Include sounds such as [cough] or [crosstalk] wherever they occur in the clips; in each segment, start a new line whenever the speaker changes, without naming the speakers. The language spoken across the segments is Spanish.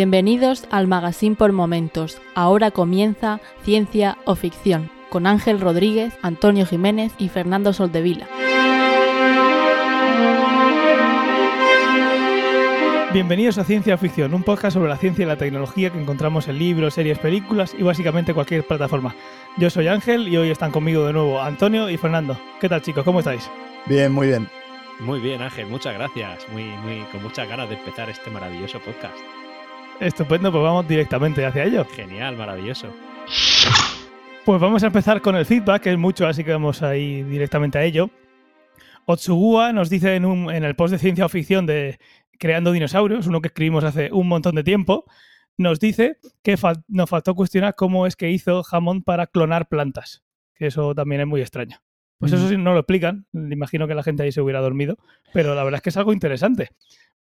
Bienvenidos al Magazine por Momentos. Ahora comienza Ciencia o Ficción con Ángel Rodríguez, Antonio Jiménez y Fernando Soldevila.
Bienvenidos a Ciencia o Ficción, un podcast sobre la ciencia y la tecnología que encontramos en libros, series, películas y básicamente cualquier plataforma. Yo soy Ángel y hoy están conmigo de nuevo Antonio y Fernando. ¿Qué tal chicos? ¿Cómo estáis?
Bien, muy bien.
Muy bien, Ángel, muchas gracias. Muy, muy, con muchas ganas de empezar este maravilloso podcast.
Estupendo, pues vamos directamente hacia ello.
Genial, maravilloso.
Pues vamos a empezar con el feedback, que es mucho, así que vamos a ir directamente a ello. Otsugua nos dice en, un, en el post de ciencia o ficción de Creando Dinosaurios, uno que escribimos hace un montón de tiempo, nos dice que nos faltó cuestionar cómo es que hizo Hammond para clonar plantas, que eso también es muy extraño. Pues eso sí no lo explican, imagino que la gente ahí se hubiera dormido, pero la verdad es que es algo interesante,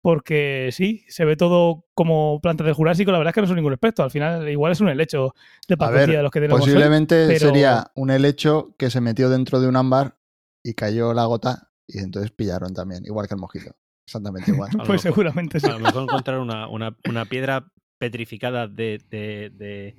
porque sí, se ve todo como plantas del Jurásico, la verdad es que no son ningún experto, al final igual es un helecho de patología de los que tenemos
Posiblemente sería un helecho que se metió dentro de un ámbar y cayó la gota y entonces pillaron también, igual que el mojito. Exactamente igual. [laughs]
pues seguramente sí.
A lo mejor encontrar una, una, una piedra petrificada de, de,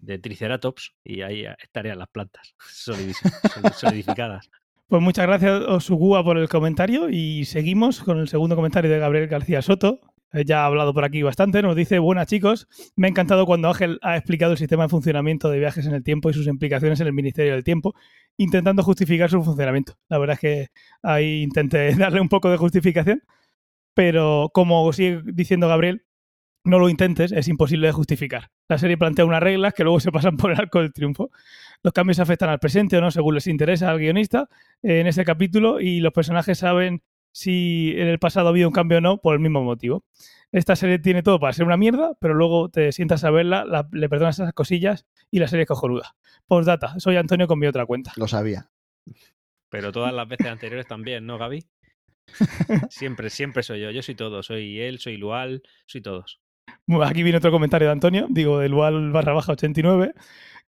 de, Triceratops y ahí estarían las plantas [laughs] [laughs] solidificadas.
Pues muchas gracias, Osugua, por el comentario y seguimos con el segundo comentario de Gabriel García Soto. Ya ha hablado por aquí bastante. Nos dice, buenas chicos, me ha encantado cuando Ángel ha explicado el sistema de funcionamiento de viajes en el tiempo y sus implicaciones en el Ministerio del Tiempo, intentando justificar su funcionamiento. La verdad es que ahí intenté [laughs] darle un poco de justificación pero como sigue diciendo Gabriel, no lo intentes, es imposible de justificar. La serie plantea unas reglas que luego se pasan por el arco del triunfo. Los cambios afectan al presente o no, según les interesa al guionista en ese capítulo, y los personajes saben si en el pasado ha habido un cambio o no por el mismo motivo. Esta serie tiene todo para ser una mierda, pero luego te sientas a verla, le perdonas esas cosillas y la serie es cojonuda. Postdata, soy Antonio con mi otra cuenta.
Lo sabía.
Pero todas las veces anteriores también, ¿no, Gaby? [laughs] siempre, siempre soy yo. Yo soy todo. Soy él, soy Lual, soy todos.
Aquí viene otro comentario de Antonio, digo, de Lual barra baja 89,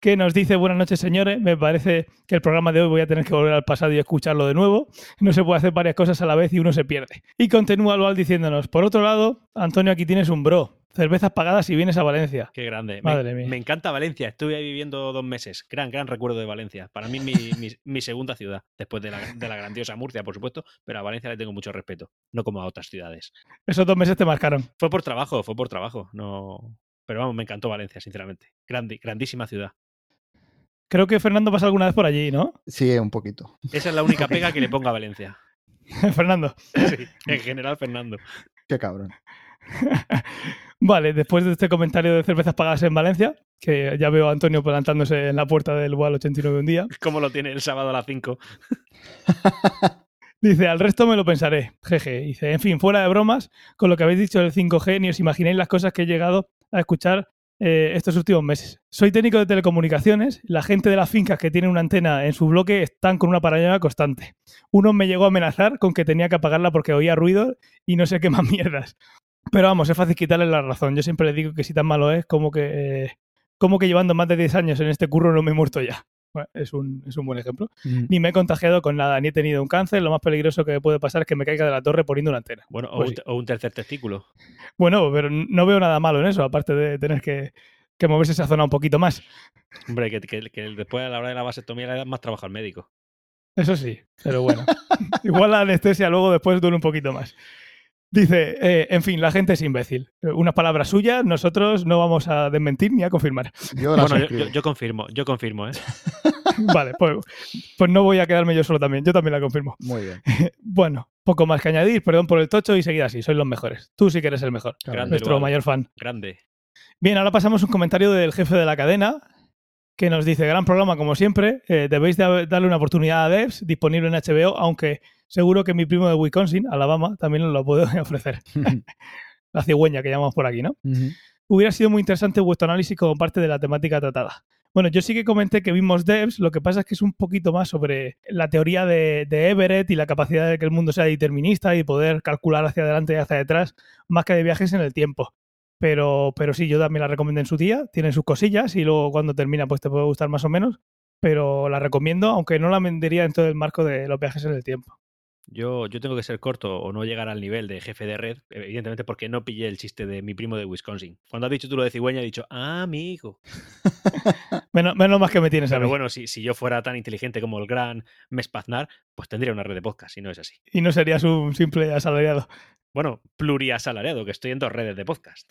que nos dice, buenas noches señores, me parece que el programa de hoy voy a tener que volver al pasado y escucharlo de nuevo. No se puede hacer varias cosas a la vez y uno se pierde. Y continúa Lual diciéndonos, por otro lado, Antonio, aquí tienes un bro. Cervezas pagadas si vienes a Valencia.
Qué grande. Madre me, mía. Me encanta Valencia. Estuve ahí viviendo dos meses. Gran, gran recuerdo de Valencia. Para mí, mi, mi, segunda ciudad. Después de la, de la, grandiosa Murcia, por supuesto. Pero a Valencia le tengo mucho respeto. No como a otras ciudades.
Esos dos meses te marcaron.
Fue por trabajo, fue por trabajo. No. Pero vamos, me encantó Valencia, sinceramente. Grande, grandísima ciudad.
Creo que Fernando pasa alguna vez por allí, ¿no?
Sí, un poquito.
Esa es la única pega que le pongo a Valencia. [laughs]
Fernando.
Sí, en general, Fernando.
Qué cabrón. [laughs]
vale, después de este comentario de cervezas pagadas en Valencia, que ya veo a Antonio plantándose en la puerta del UAL 89 un día. [laughs]
¿Cómo lo tiene el sábado a las 5?
Dice, al resto me lo pensaré. Jeje. Dice, en fin, fuera de bromas, con lo que habéis dicho del 5G, ni os imagináis las cosas que he llegado a escuchar eh, estos últimos meses. Soy técnico de telecomunicaciones, la gente de las fincas que tienen una antena en su bloque están con una paranoia constante. Uno me llegó a amenazar con que tenía que apagarla porque oía ruido y no sé qué más [laughs] mierdas. Pero vamos, es fácil quitarle la razón. Yo siempre le digo que si tan malo es, como que, eh, como que llevando más de 10 años en este curro no me he muerto ya. Es, un, es un buen ejemplo. Mm. Ni me he contagiado con nada, ni he tenido un cáncer. Lo más peligroso que me puede pasar es que me caiga de la torre poniendo una antena.
Bueno, o, pues un, tercer testículo.
Bueno, pero no veo nada malo en eso, aparte de tener que, que moverse esa zona un poquito más.
Hombre, que, que, que después a la hora de la vasectomía le da más trabajo al médico.
Eso sí, pero bueno. [laughs] Igual la anestesia luego después duele un poquito más. Dice, eh, en fin, la gente es imbécil. Eh, Una palabra suya, nosotros no vamos a desmentir ni a confirmar.
Yo, bueno, yo, confirmo, yo confirmo, ¿eh? [laughs]
vale, pues, pues, no voy a quedarme yo solo también, yo también la confirmo.
Muy bien. [laughs]
bueno, poco más que añadir, perdón por el tocho y seguir así, sois los mejores. Tú sí que eres el mejor, nuestro mayor fan.
Grande.
Bien, ahora pasamos un comentario del jefe de la cadena, que nos dice, gran programa como siempre, eh, debéis darle una oportunidad a Devs, disponible en HBO, aunque seguro que mi primo de Wisconsin, Alabama, también nos lo puede [laughs] ofrecer. [laughs] la cigüeña que llamamos por aquí, ¿no? Hubiera sido muy interesante vuestro análisis como parte de la temática tratada. Bueno, yo sí que comenté que vimos Devs, lo que pasa es que es un poquito más sobre la teoría de, de, Everett y la capacidad de que el mundo sea determinista y poder calcular hacia adelante y hacia detrás, más que de viajes en el tiempo. Pero, pero sí, yo también la recomiendo en su día, tiene sus cosillas y luego cuando termina pues te puede gustar más o menos, pero la recomiendo, aunque no la vendería dentro del marco de los viajes en el tiempo.
Yo, yo tengo que ser corto o no llegar al nivel de jefe de red, evidentemente porque no pillé el chiste de mi primo de Wisconsin. Cuando has dicho tú lo de cigüeña, he dicho, ah, amigo. [laughs]
menos, menos más que me tienes a
Pero
mí.
bueno, si, si yo fuera tan inteligente como el gran Mespaznar, pues tendría una red de podcast, y no es así.
Y no serías un simple asalariado.
Bueno, pluriasalariado, que estoy en dos redes de podcast.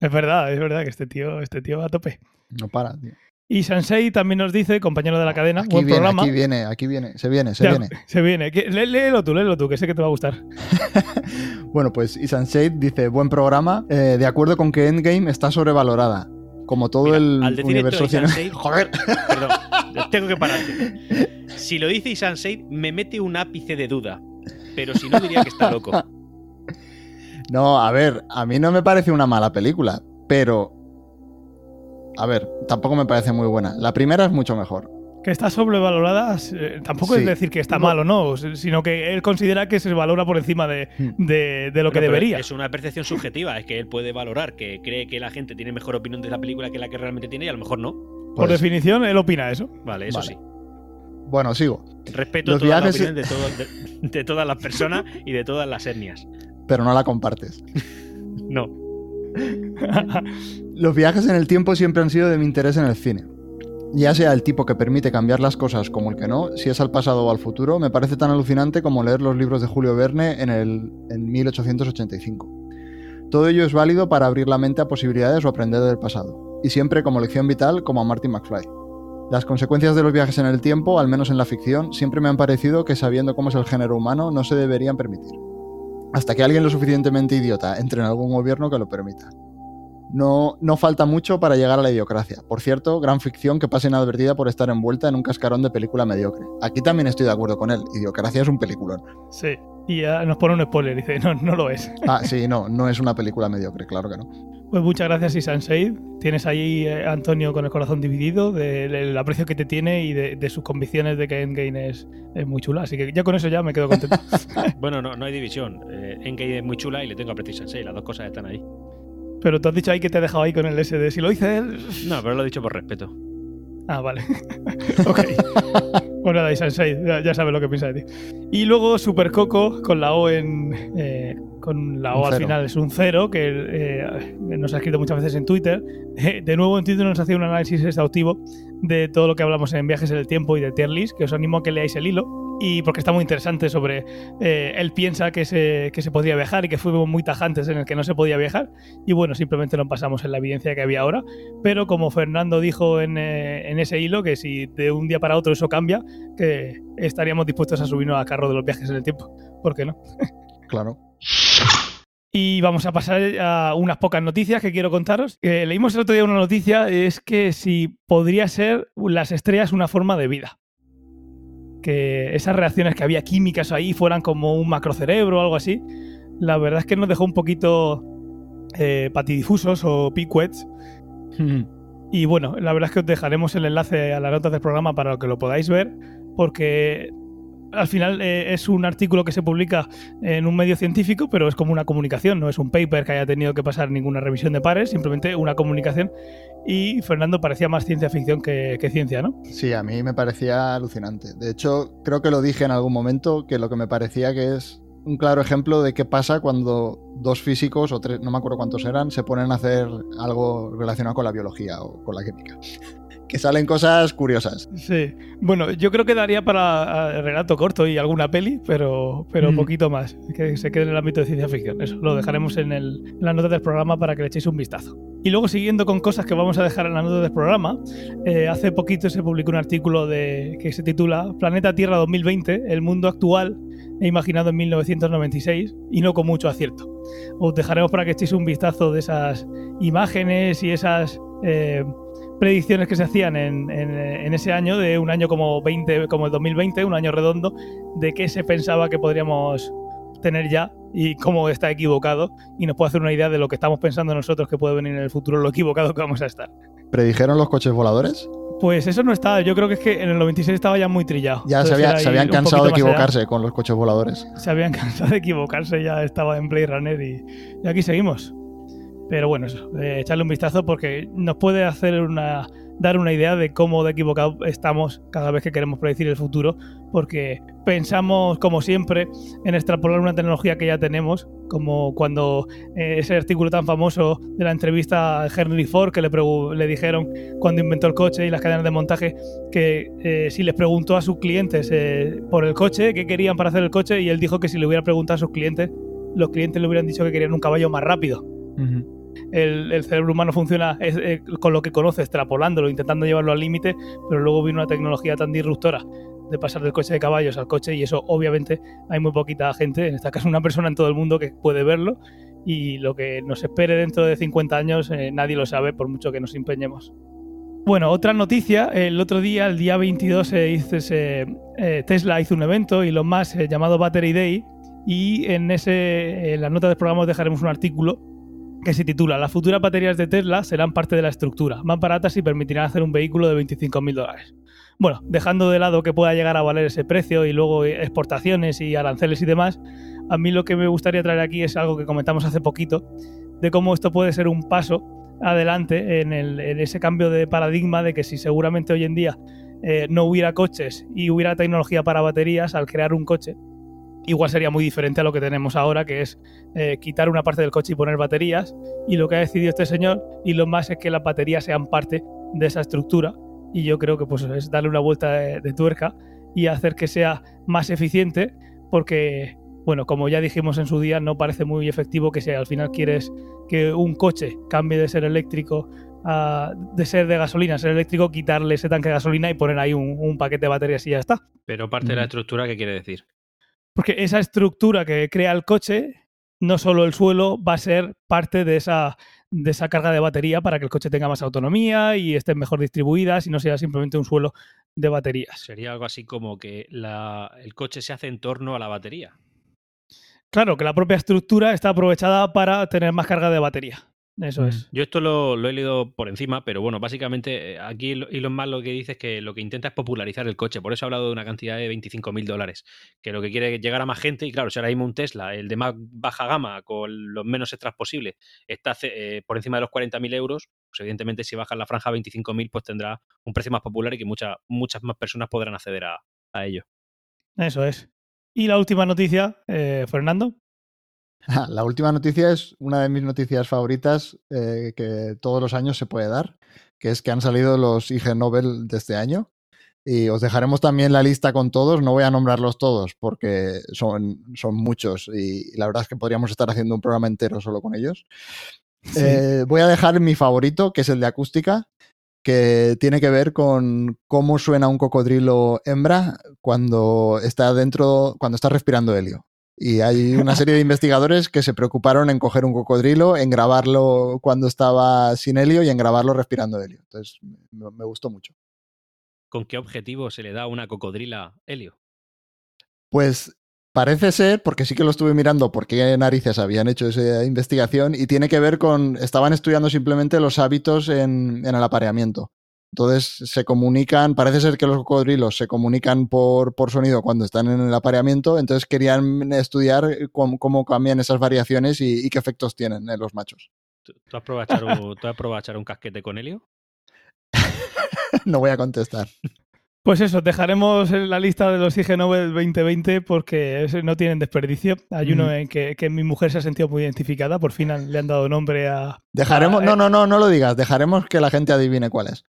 Es verdad, es verdad que este tío, este tío va a tope.
No para, tío.
Y Sansei también nos dice, compañero de la cadena,
Aquí
buen
viene,
programa.
aquí viene, aquí viene, se viene, se
Ya,
viene.
se viene. Lé- Léelo tú, léelo tú, que sé que te va a gustar. [laughs]
Bueno, pues Isan Shade dice, buen programa, eh, de acuerdo con que Endgame está sobrevalorada. Como todo
Mira,
el
al decir
universo
esto,
Joder.
Perdón, tengo que pararte. Si lo dice Shade, me mete un ápice de duda. Pero si no, diría que está loco.
No, a ver, a mí no me parece una mala película, pero... A ver, tampoco me parece muy buena. La primera es mucho mejor.
Que está sobrevalorada, eh, tampoco es decir que está
No.
mal o no, sino que él considera que se valora por encima de,
Hmm.
de- de lo que
Bueno,
debería.
Es una percepción subjetiva, es que él puede valorar que cree que la gente tiene mejor opinión de la película que la que realmente tiene y a lo mejor no.
Por
Pues,
definición, él opina eso.
Vale, eso
Vale.
sí.
Bueno, sigo.
Respeto
Los
toda la
viajes-
opinión de, todo- de- de todas las personas y de todas las etnias.
Pero no la compartes.
No.
Los viajes en el tiempo siempre han sido de mi interés en el cine. Ya sea el tipo que permite cambiar las cosas como el que no, si es al pasado o al futuro, me parece tan alucinante como leer los libros de Julio Verne en, el, en 1885. Todo ello es válido para abrir la mente a posibilidades o aprender del pasado, y siempre como lección vital como a Martin McFly. Las consecuencias de los viajes en el tiempo, al menos en la ficción, siempre me han parecido que sabiendo cómo es el género humano no se deberían permitir. Hasta que alguien lo suficientemente idiota entre en algún gobierno que lo permita. No, no falta mucho para llegar a la idiocracia. Por cierto, gran ficción que pasa inadvertida por estar envuelta en un cascarón de película mediocre. Aquí también estoy de acuerdo con él. Idiocracia es un peliculón.
Sí. Y ya nos pone un spoiler, dice, no, no lo es. [laughs]
Ah, sí, no, no es una película mediocre, claro que no.
Pues muchas gracias, Isan Said. Tienes ahí eh, Antonio con el corazón dividido de- del aprecio que te tiene y de, de sus convicciones de que Endgame es, es muy chula. Así que ya con eso ya me quedo contento. [laughs]
Bueno, no, no hay división. Eh, Endgame es muy chula y le tengo aprecio a Sensei. Las dos cosas están ahí.
Pero tú has dicho ahí que te he dejado ahí con el SD. Si lo dice él.
No, pero lo he dicho por respeto.
Ah, vale. [laughs] ok. Bueno, nada, Isan Said, ya, ya sabes lo que piensa de ti. Y luego Super Coco con la O en. eh, con la O al final es un cero, que eh, nos ha escrito muchas veces en Twitter. Eh, de nuevo en Twitter nos hacía un análisis exhaustivo de todo lo que hablamos en viajes en el tiempo y de tier list, que os animo a que leáis el hilo. Y porque está muy interesante sobre. eh, él piensa que se, que se podría viajar y que fuimos muy tajantes en el que no se podía viajar. Y bueno, simplemente nos basamos en la evidencia que había ahora. Pero como Fernando dijo en, eh, en ese hilo, que si de un día para otro eso cambia, que estaríamos dispuestos a subirnos al carro de los viajes en el tiempo. ¿Por qué no? [laughs]
Claro.
Y vamos a pasar a unas pocas noticias que quiero contaros. Eh, leímos el otro día una noticia, es que si podría ser las estrellas una forma de vida. Que esas reacciones que había químicas ahí fueran como un macrocerebro o algo así. La verdad es que nos dejó un poquito eh, patidifusos o picuets. [laughs] Y bueno, la verdad es que os dejaremos el enlace a las notas del programa para que lo podáis ver, porque al final eh, es un artículo que se publica en un medio científico, pero es como una comunicación, no es un paper que haya tenido que pasar ninguna revisión de pares, simplemente una comunicación. Y Fernando parecía más ciencia ficción que, ciencia, ¿no?
Sí, a mí me parecía alucinante. De hecho, creo que lo dije en algún momento que lo que me parecía que es un claro ejemplo de qué pasa cuando dos físicos, o tres, no me acuerdo cuántos eran, se ponen a hacer algo relacionado con la biología o con la química. Que salen cosas curiosas.
Sí. Bueno, yo creo que daría para eh, relato corto y alguna peli, pero, pero
Mm.
poquito más. Que se quede en el ámbito de ciencia ficción. Eso lo dejaremos en, el, en las notas del programa para que le echéis un vistazo. Y luego, siguiendo con cosas que vamos a dejar en las notas del programa, eh, hace poquito se publicó un artículo de, que se titula Planeta Tierra 2020, el mundo actual e imaginado en 1996, y no con mucho acierto. Os dejaremos para que echéis un vistazo de esas imágenes y esas. eh, predicciones que se hacían en, en- en ese año, de un año como 20, como el 2020, un año redondo, de qué se pensaba que podríamos tener ya y cómo está equivocado y nos puede hacer una idea de lo que estamos pensando nosotros que puede venir en el futuro, lo equivocado que vamos a estar.
¿Predijeron los coches voladores?
Pues eso no está, yo creo que es que en el 96 estaba ya muy trillado.
Ya se, había- se habían cansado de
allá.
equivocarse con los coches voladores.
Se habían [laughs] cansado de equivocarse, ya estaba en Blade Runner y, y aquí seguimos. Pero bueno, eso, eh, echarle un vistazo porque nos puede hacer una dar una idea de cómo de equivocado estamos cada vez que queremos predecir el futuro, porque pensamos, como siempre, en extrapolar una tecnología que ya tenemos, como cuando eh, ese artículo tan famoso de la entrevista a Henry Ford, que le, le dijeron cuando inventó el coche y las cadenas de montaje, que eh, si les preguntó a sus clientes eh, por el coche, qué querían para hacer el coche, y él dijo que si le hubiera preguntado a sus clientes, los clientes le hubieran dicho que querían un caballo más rápido el, cerebro humano funciona eh, con lo que conoce, extrapolándolo, intentando llevarlo al límite, pero luego vino una tecnología tan disruptora de pasar del coche de caballos al coche y eso obviamente hay muy poquita gente, en este caso una persona en todo el mundo que puede verlo y lo que nos espere dentro de 50 años eh, nadie lo sabe por mucho que nos empeñemos. Bueno, otra noticia, el otro día, el día 22, eh, Tesla hizo un evento y lo más llamado Battery Day y en, ese, en las notas del programa os dejaremos un artículo que se titula Las futuras baterías de Tesla serán parte de la estructura, más baratas y permitirán hacer un vehículo de 25.000 dólares. Bueno, dejando de lado que pueda llegar a valer ese precio y luego exportaciones y aranceles y demás, a mí lo que me gustaría traer aquí es algo que comentamos hace poquito, de cómo esto puede ser un paso adelante en, ese cambio de paradigma de que si seguramente hoy en día eh, no hubiera coches y hubiera tecnología para baterías, al crear un coche, igual sería muy diferente a lo que tenemos ahora, que es eh, quitar una parte del coche y poner baterías. Y lo que ha decidido este señor, y lo más es que las baterías sean parte de esa estructura. Y yo creo que pues, es darle una vuelta de, tuerca y hacer que sea más eficiente, porque, bueno, como ya dijimos en su día, no parece muy efectivo que si al final quieres que un coche cambie de ser eléctrico a, de ser de gasolina a ser eléctrico, quitarle ese tanque de gasolina y poner ahí un, un paquete de baterías y ya está.
Pero parte de la estructura, ¿qué quiere decir?
Porque esa estructura que crea el coche, no solo el suelo, va a ser parte de esa, de esa carga de batería para que el coche tenga más autonomía y esté mejor distribuida, y no sea simplemente un suelo de baterías.
Sería algo así como que el coche se hace en torno a la batería.
Claro, que la propia estructura está aprovechada para tener más carga de batería. Eso mm. es.
Yo esto lo, he leído por encima, pero bueno, básicamente eh, aquí Elon Musk lo que dice es que lo que intenta es popularizar el coche. Por eso ha hablado de una cantidad de 25 mil dólares. Que lo que quiere es llegar a más gente. Y claro, si ahora mismo un Tesla, el de más baja gama, con los menos extras posibles, está eh, por encima de los 40 mil euros, pues evidentemente si baja la franja a 25 mil, pues tendrá un precio más popular y que muchas muchas más personas podrán acceder a, ello.
Eso es. Y la última noticia, eh, Fernando. [laughs]
La última noticia es una de mis noticias favoritas eh, que todos los años se puede dar, que es que han salido los IG Nobel de este año. Y os dejaremos también la lista con todos, no voy a nombrarlos todos porque son, son muchos y la verdad es que podríamos estar haciendo un programa entero solo con ellos. Eh, voy a dejar mi favorito, que es el de acústica, que tiene que ver con cómo suena un cocodrilo hembra cuando está dentro, cuando está respirando helio. Y hay una [laughs] serie de investigadores que se preocuparon en coger un cocodrilo, en grabarlo cuando estaba sin helio y en grabarlo respirando helio. Entonces, me, gustó mucho.
¿Con qué objetivo se le da a una cocodrila helio?
Pues parece ser, porque sí que lo estuve mirando, por qué narices habían hecho esa investigación y tiene que ver con, estaban estudiando simplemente los hábitos en el apareamiento. Entonces se comunican, parece ser que los cocodrilos se comunican por, por sonido cuando están en el apareamiento, entonces querían estudiar cómo, cambian esas variaciones y, qué efectos tienen en los machos.
¿Tú, has probado a echar un, casquete con helio? [laughs]
no voy a contestar.
Pues eso, dejaremos la lista de los IG Nobel 2020 porque no tienen desperdicio. Hay uno en que, mi mujer se ha sentido muy identificada, por fin le han dado nombre a...
Dejaremos, no, no, no, no lo digas, dejaremos que la gente adivine cuál es.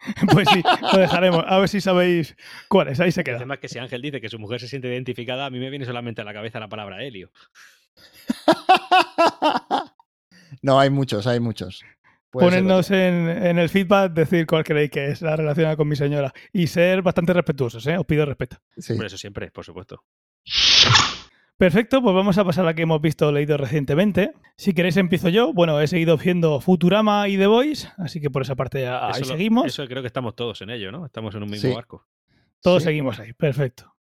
[laughs]
pues sí, lo dejaremos. A ver si sabéis cuál es. Ahí se queda.
Además que si Ángel dice que su mujer se siente identificada, a mí me viene solamente a la cabeza la palabra helio. [laughs]
no, hay muchos, hay muchos.
Ponernos en, el feedback, decir cuál creéis que es la relación con mi señora. Y ser bastante respetuosos, ¿eh? Os pido respeto.
Por eso siempre, por supuesto.
Perfecto, pues vamos a pasar a la que hemos visto leído recientemente. Si queréis empiezo yo. Bueno, he seguido viendo Futurama y The Voice, así que por esa parte ahí seguimos.
Eso creo que estamos todos en ello, ¿no? Estamos en un mismo barco.
Todos seguimos ahí, perfecto.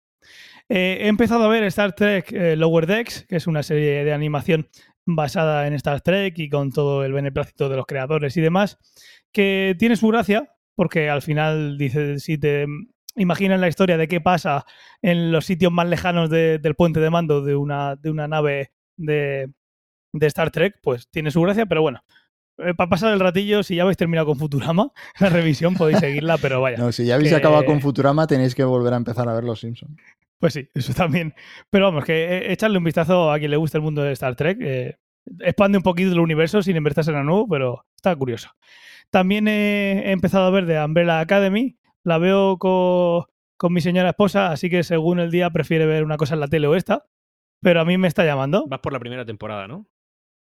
Eh, he empezado a ver Star Trek eh, Lower Decks, que es una serie de animación basada en Star Trek y con todo el beneplácito de los creadores y demás, que tiene su gracia, porque al final dice, si te imaginan la historia de qué pasa en los sitios más lejanos del puente de mando de una, de una nave de, Star Trek, pues tiene su gracia, pero bueno, eh, para pasar el ratillo, si ya habéis terminado con Futurama, [laughs] la revisión podéis seguirla, pero vaya.
No, si ya habéis
que-
acabado con Futurama, tenéis que volver a empezar a ver Los Simpsons.
Pues sí, eso también. Pero vamos, que eh, echarle un vistazo a quien le guste el mundo de Star Trek. eh, expande un poquito el universo sin invertirse en la nuevo, pero está curioso. También he, he empezado a ver de Umbrella Academy. La veo co- con, mi señora esposa, así que según el día prefiere ver una cosa en la tele o esta. Pero a mí me está llamando.
Vas por la primera temporada, ¿no?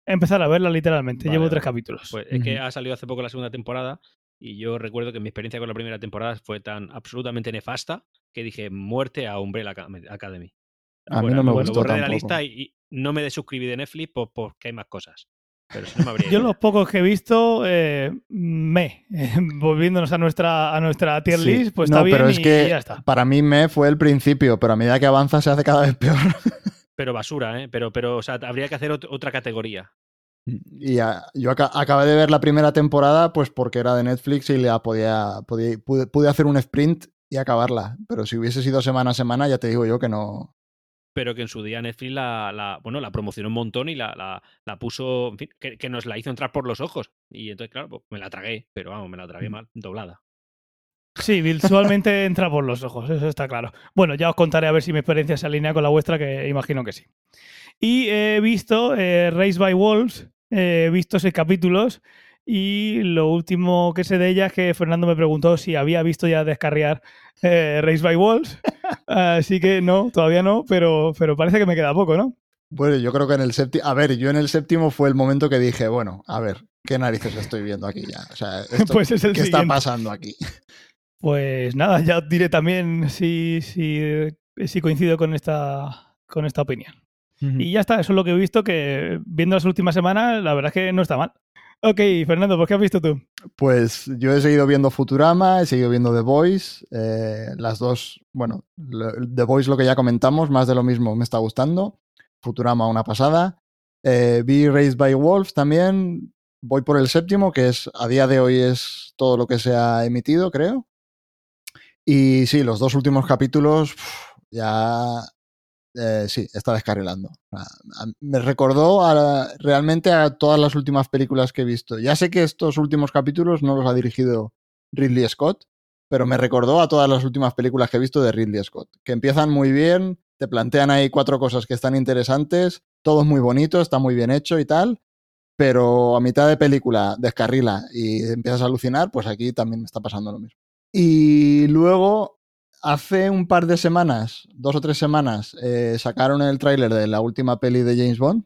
Empezar a verla literalmente.
Vale,
Llevo tres capítulos.
Pues es que ha salido hace poco la segunda temporada y yo recuerdo que mi experiencia con la primera temporada fue tan absolutamente nefasta que dije muerte a Umbrella Acad- Academy.
A mí
Fuera,
no me
lo-
gustó
Lo borré de la lista y, y no me desuscribí de Netflix por- porque hay más cosas. Pero si no me habría
Yo
ido.
los pocos que he visto, eh, me, [laughs] volviéndonos a nuestra, a nuestra tier
Sí.
list, pues
no,
está bien
pero es
y
que
ya está.
para mí me fue el principio, pero a medida que avanza se hace cada vez peor. [laughs]
Pero basura, ¿eh? Pero, pero o sea, habría que hacer ot- otra categoría.
Y yo aca- acabé de ver la primera temporada, pues porque era de Netflix y la podía, podía- pude, pude hacer un sprint y acabarla. Pero si hubiese sido semana a semana, ya te digo yo que no.
Pero que en su día Netflix la, la- bueno, la promocionó un montón y la, la, la puso, en fin, que, que nos la hizo entrar por los ojos. Y entonces, claro, pues me la tragué, pero vamos, me la
Mm.
tragué mal, doblada.
Sí, visualmente entra por los ojos, eso está claro. Bueno, ya os contaré a ver si mi experiencia se alinea con la vuestra, que imagino que sí. Y he visto eh, Race by Wolves, eh, he visto seis capítulos y lo último que sé de ella es que Fernando me preguntó si había visto ya descarriar eh, Race by Wolves. Así que no, todavía no, pero, pero parece que me queda poco, ¿no?
Bueno, yo creo que en el séptimo. A ver, yo en el séptimo fue el momento que dije, bueno, a ver, ¿qué narices estoy viendo aquí ya? O sea, [laughs] esto-
Pues es el
¿qué está pasando aquí?
Pues nada, ya os diré también si, si, si coincido con esta, con esta opinión. Y ya está, eso es lo que he visto, que viendo las últimas semanas, la verdad es que no está mal. Ok, Fernando, ¿por qué has visto tú?
Pues yo he seguido viendo Futurama, he seguido viendo The Voice, eh, las dos, bueno, The Voice lo que ya comentamos, más de lo mismo me está gustando, Futurama una pasada, Eh, vi Raised by Wolves también, voy por el séptimo, que es a día de hoy es todo lo que se ha emitido, creo. Y sí, los dos últimos capítulos ya eh, sí, está descarrilando. Me recordó realmente a todas las últimas películas que he visto. Ya sé que estos últimos capítulos no los ha dirigido Ridley Scott, pero me recordó a todas las últimas películas que he visto de Ridley Scott, que empiezan muy bien, te plantean ahí cuatro cosas que están interesantes, todo es muy bonito, está muy bien hecho y tal, pero a mitad de película descarrila y empiezas a alucinar, pues aquí también me está pasando lo mismo. Y luego, hace un par de semanas, dos o tres semanas, eh, sacaron el tráiler de la última peli de James Bond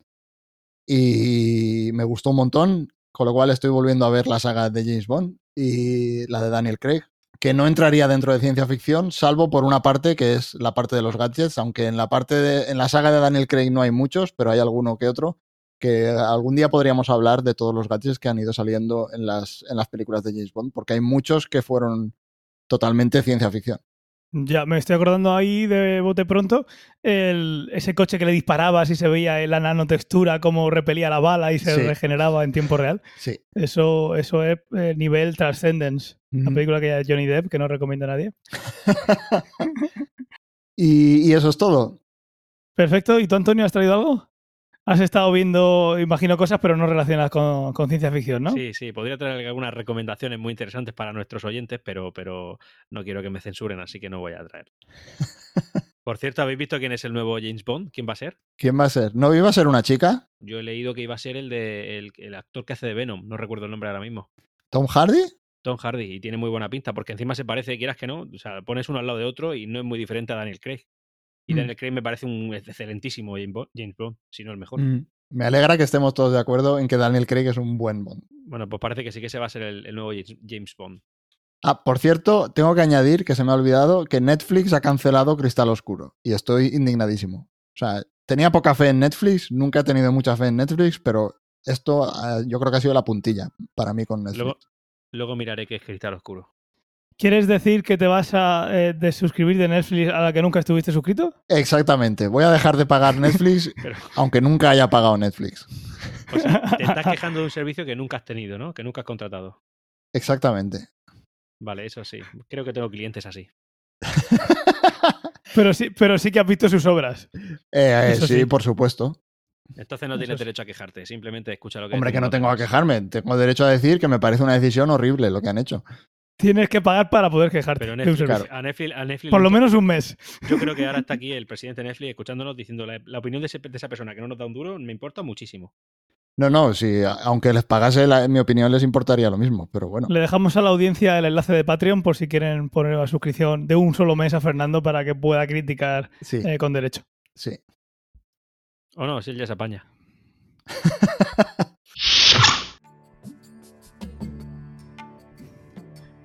y me gustó un montón, con lo cual estoy volviendo a ver la saga de James Bond y la de Daniel Craig, que no entraría dentro de ciencia ficción, salvo por una parte que es la parte de los gadgets, aunque en la parte de, en la saga de Daniel Craig no hay muchos, pero hay alguno que otro que algún día podríamos hablar de todos los gadgets que han ido saliendo en las, en las películas de James Bond, porque hay muchos que fueron totalmente ciencia ficción.
Ya me estoy acordando ahí de bote pronto el, ese coche que le disparabas y se veía la nanotextura cómo repelía la bala y se
Sí.
regeneraba en tiempo real.
Sí.
Eso, eso es eh, nivel Transcendence, la película que de Johnny Depp, que no recomiendo a nadie. [laughs]
Y, y eso es todo.
Perfecto. ¿Y tú, Antonio, has traído algo? Has estado viendo, imagino, cosas, pero no relacionadas con, con ciencia ficción, ¿no?
Sí, sí, podría traer algunas recomendaciones muy interesantes para nuestros oyentes, pero, pero no quiero que me censuren, así que no voy a traer. [laughs] Por cierto, ¿habéis visto quién es el nuevo James Bond? ¿Quién va a ser?
¿Quién va a ser? ¿No iba a ser una chica?
Yo he leído que iba a ser el de el, el actor que hace de Venom, no recuerdo el nombre ahora mismo.
¿Tom Hardy?
Tom Hardy, y tiene muy buena pinta, porque encima se parece, quieras que no, o sea, pones uno al lado de otro y no es muy diferente a Daniel Craig. Y
Mm.
Daniel Craig me parece un excelentísimo James Bond, si no el mejor.
Mm. Me alegra que estemos todos de acuerdo en que Daniel Craig es un buen Bond.
Bueno, pues parece que sí que se va a ser el, el nuevo James- James Bond.
Ah, por cierto, tengo que añadir que se me ha olvidado que Netflix ha cancelado Cristal Oscuro y estoy indignadísimo. O sea, tenía poca fe en Netflix, nunca he tenido mucha fe en Netflix, pero esto ah, yo creo que ha sido la puntilla para mí con Netflix.
Luego, luego miraré qué es Cristal Oscuro.
¿Quieres decir que te vas a eh, desuscribir de Netflix a la que nunca estuviste suscrito?
Exactamente, voy a dejar de pagar Netflix [laughs]
Pero,
aunque nunca haya pagado Netflix.
o sea, te [laughs] estás quejando de un servicio que nunca has tenido, ¿no? Que nunca has contratado.
Exactamente.
Vale, eso sí. Creo que tengo clientes así. [laughs]
Pero sí, pero sí que has visto sus obras.
Eh, eh, sí,
sí.
por supuesto.
Entonces no tienes
es.
derecho a quejarte, simplemente escucha lo que
Hombre, que no tengo a quejarme. Tengo derecho a decir que me parece una decisión horrible lo que han hecho.
Tienes que pagar para poder quejarte.
Pero Netflix,
servicio.
a Netflix, a Netflix
Por lo menos un mes.
Yo creo que [laughs] ahora está aquí el presidente de Netflix escuchándonos diciendo la, la opinión de, ese- de esa persona que no nos da un duro me importa muchísimo.
No, no, si aunque les pagase, la- en mi opinión les importaría lo mismo, pero bueno.
Le dejamos a la audiencia el enlace de Patreon por si quieren poner la suscripción de un solo mes a Fernando para que pueda criticar
Sí,
eh, con derecho.
sí.
O no, si él ya se apaña. [laughs]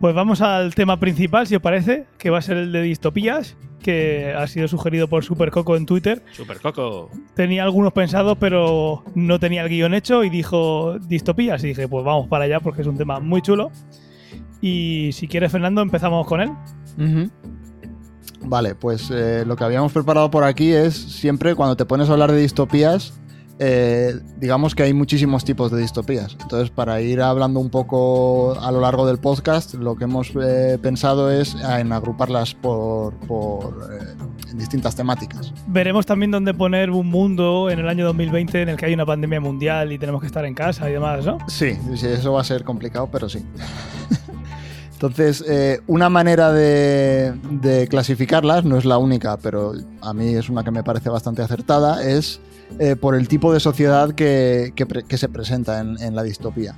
Pues vamos al tema principal, si os parece, que va a ser el de distopías, que ha sido sugerido por Supercoco en Twitter.
Super Coco.
Tenía algunos pensados, pero no tenía el guion hecho y dijo distopías. Y dije, pues vamos para allá porque es un tema muy chulo. Y si quieres, Fernando, empezamos con él.
Vale, pues eh, lo que habíamos preparado por aquí es siempre cuando te pones a hablar de distopías, eh, digamos que hay muchísimos tipos de distopías. Entonces, para ir hablando un poco a lo largo del podcast, lo que hemos eh, pensado es en agruparlas por, por, eh, en distintas temáticas.
Veremos también dónde poner un mundo en el año 2020 en el que hay una pandemia mundial y tenemos que estar en casa y demás, ¿no?
Sí, eso va a ser complicado, pero sí. [laughs] Entonces, eh, una manera de, de clasificarlas, no es la única, pero a mí es una que me parece bastante acertada, es eh, por el tipo de sociedad que, se presenta en, la distopía.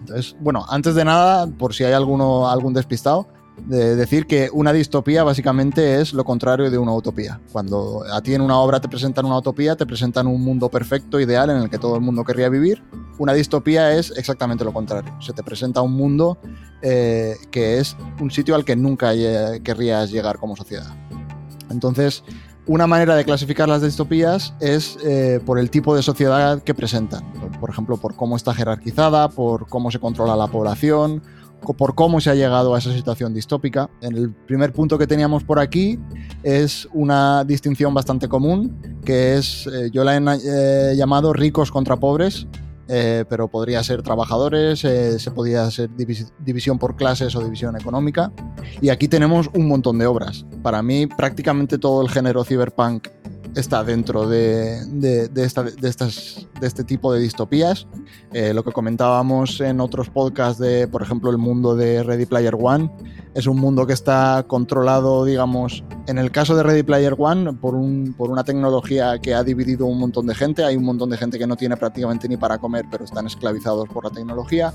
Entonces, bueno, antes de nada, por si hay alguno, algún despistado, de decir que una distopía básicamente es lo contrario de una utopía. Cuando a ti en una obra te presentan una utopía, te presentan un mundo perfecto, ideal, en el que todo el mundo querría vivir. Una distopía es exactamente lo contrario. Se te presenta un mundo eh, que es un sitio al que nunca lle- querrías llegar como sociedad. Entonces, una manera de clasificar las distopías es eh, por el tipo de sociedad que presentan. Por ejemplo, por cómo está jerarquizada, por cómo se controla la población, por cómo se ha llegado a esa situación distópica. En el primer punto que teníamos por aquí es una distinción bastante común, que es, eh, yo la he eh, llamado ricos contra pobres, eh, pero podría ser trabajadores, eh, se ser divis- división por clases o división económica. Y aquí tenemos un montón de obras. Para mí, prácticamente todo el género cyberpunk está dentro de, de- esta- de estas, de este tipo de distopías. Eh, lo que comentábamos en otros podcasts de, por ejemplo, el mundo de Ready Player One, es un mundo que está controlado, digamos, en el caso de Ready Player One, por, un, por una tecnología que ha dividido un montón de gente. Hay un montón de gente que no tiene prácticamente ni para comer, pero están esclavizados por la tecnología.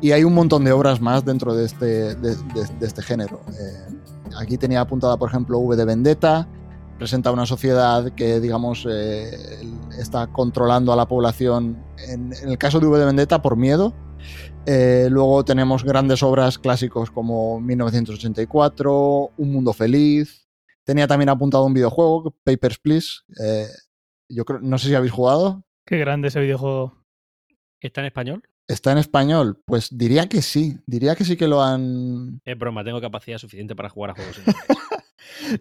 Y hay un montón de obras más dentro de este, de este género. Eh, aquí tenía apuntada, por ejemplo, V de Vendetta. Presenta una sociedad que, digamos, eh, está controlando a la población, en, en el caso de V de Vendetta, por miedo. Eh, luego tenemos grandes obras clásicos como 1984, Un Mundo Feliz. Tenía también apuntado un videojuego, Papers, Please. Eh, yo creo, no sé si habéis jugado.
Qué grande ese videojuego.
¿Está en español?
¿Está en español? Pues diría que sí. Diría que sí que lo han.
Es broma, tengo capacidad suficiente para jugar a juegos. [laughs] en inglés.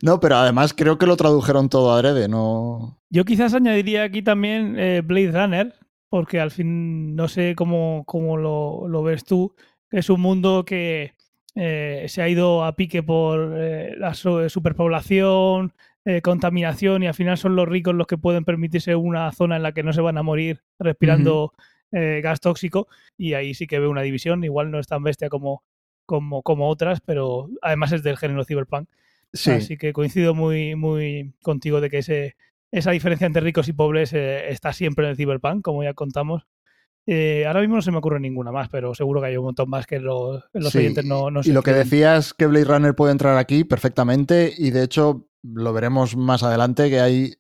No, pero además creo que lo tradujeron todo adrede, no.
Yo quizás añadiría aquí también eh, Blade Runner, porque al fin no sé cómo, cómo lo, lo ves tú. Es un mundo que eh, se ha ido a pique por eh, la su- superpoblación, eh, contaminación, y al final son los ricos los que pueden permitirse una zona en la que no se van a morir respirando eh, gas tóxico. Y ahí sí que veo una división. Igual no es tan bestia como, como, como otras, pero además es del género cyberpunk.
Sí.
Así que coincido muy, muy contigo de que ese, esa diferencia entre ricos y pobres eh, está siempre en el Cyberpunk, como ya contamos. Eh, ahora mismo no se me ocurre ninguna más, pero seguro que hay un montón más que los, los
Sí,
oyentes no, no se
y lo que decías que Blade Runner puede entrar aquí perfectamente y de hecho lo veremos más adelante que hay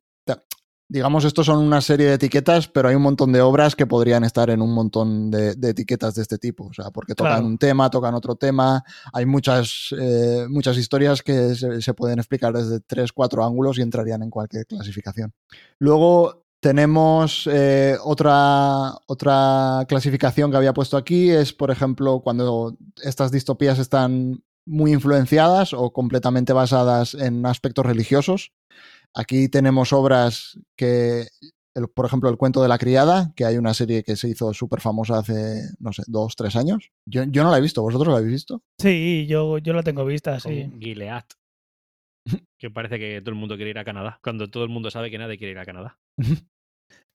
digamos estos son una serie de etiquetas pero hay un montón de obras que podrían estar en un montón de, de etiquetas de este tipo o sea porque tocan
Claro.
un tema tocan otro tema hay muchas eh, muchas historias que se, se pueden explicar desde tres cuatro ángulos y entrarían en cualquier clasificación luego tenemos eh, otra, otra clasificación que había puesto aquí, es por ejemplo cuando estas distopías están muy influenciadas o completamente basadas en aspectos religiosos. Aquí tenemos obras que, el- por ejemplo, el cuento de la criada, que hay una serie que se hizo súper famosa hace, no sé, dos, tres años. Yo, yo no la he visto, ¿vosotros la habéis visto?
Sí, yo, yo la tengo vista, sí.
Con Gilead. [laughs] Que parece que todo el mundo quiere ir a Canadá. Cuando todo el mundo sabe que nadie quiere ir a Canadá. [laughs]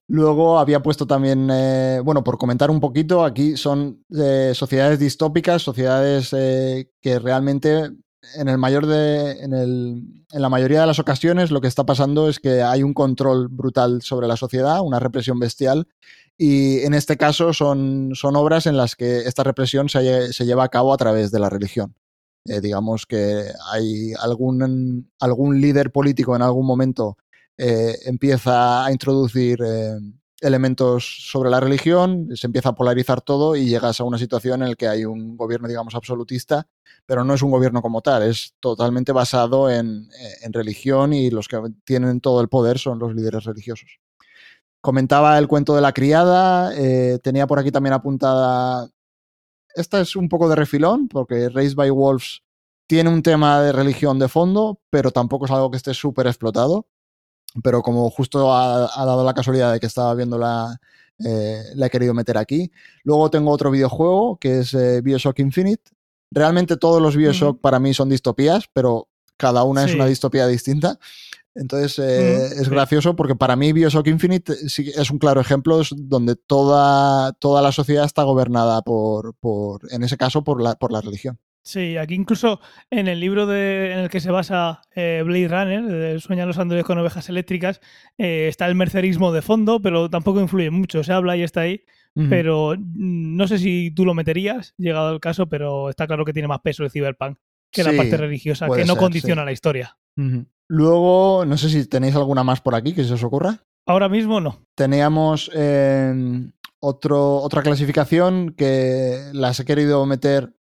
Luego había puesto también, eh, bueno, por comentar un poquito, aquí son eh, sociedades distópicas, sociedades eh, que realmente en el mayor de, en, la mayoría de las ocasiones lo que está pasando es que hay un control brutal sobre la sociedad, una represión bestial, y en este caso son, obras en las que esta represión se, se lleva a cabo a través de la religión. Eh, digamos que hay algún, algún líder político en algún momento eh, empieza a introducir eh, elementos sobre la religión, se empieza a polarizar todo y llegas a una situación en la que hay un gobierno, digamos, absolutista, pero no es un gobierno como tal, es totalmente basado en, en religión y los que tienen todo el poder son los líderes religiosos. Comentaba el cuento de la criada, eh, tenía por aquí también apuntada esta es un poco de refilón, porque Raised by Wolves tiene un tema de religión de fondo, pero tampoco es algo que esté súper explotado. Pero como justo ha, ha, dado la casualidad de que estaba viendo la, eh, la he querido meter aquí. Luego tengo otro videojuego que es eh, Bioshock Infinite. Realmente todos los Bioshock uh -huh. para mí son distopías, pero cada una sí. es una distopía distinta. Entonces eh, es sí. gracioso porque para mí Bioshock Infinite es un claro ejemplo donde toda, toda la sociedad está gobernada por, por en ese caso, por la, por la religión.
Sí, aquí incluso en el libro de, en el que se basa eh, Blade Runner, Sueñan los androides con ovejas eléctricas, eh, está el mercerismo de fondo, pero tampoco influye mucho. Se habla y está ahí, uh -huh. pero no sé si tú lo meterías, llegado el caso, pero está claro que tiene más peso el cyberpunk que sí, la parte religiosa, que no ser, condiciona sí. la historia.
Uh -huh. Luego, no sé si tenéis alguna más por aquí que se os ocurra.
Ahora mismo no.
Teníamos eh, otro, otra clasificación que las he querido meter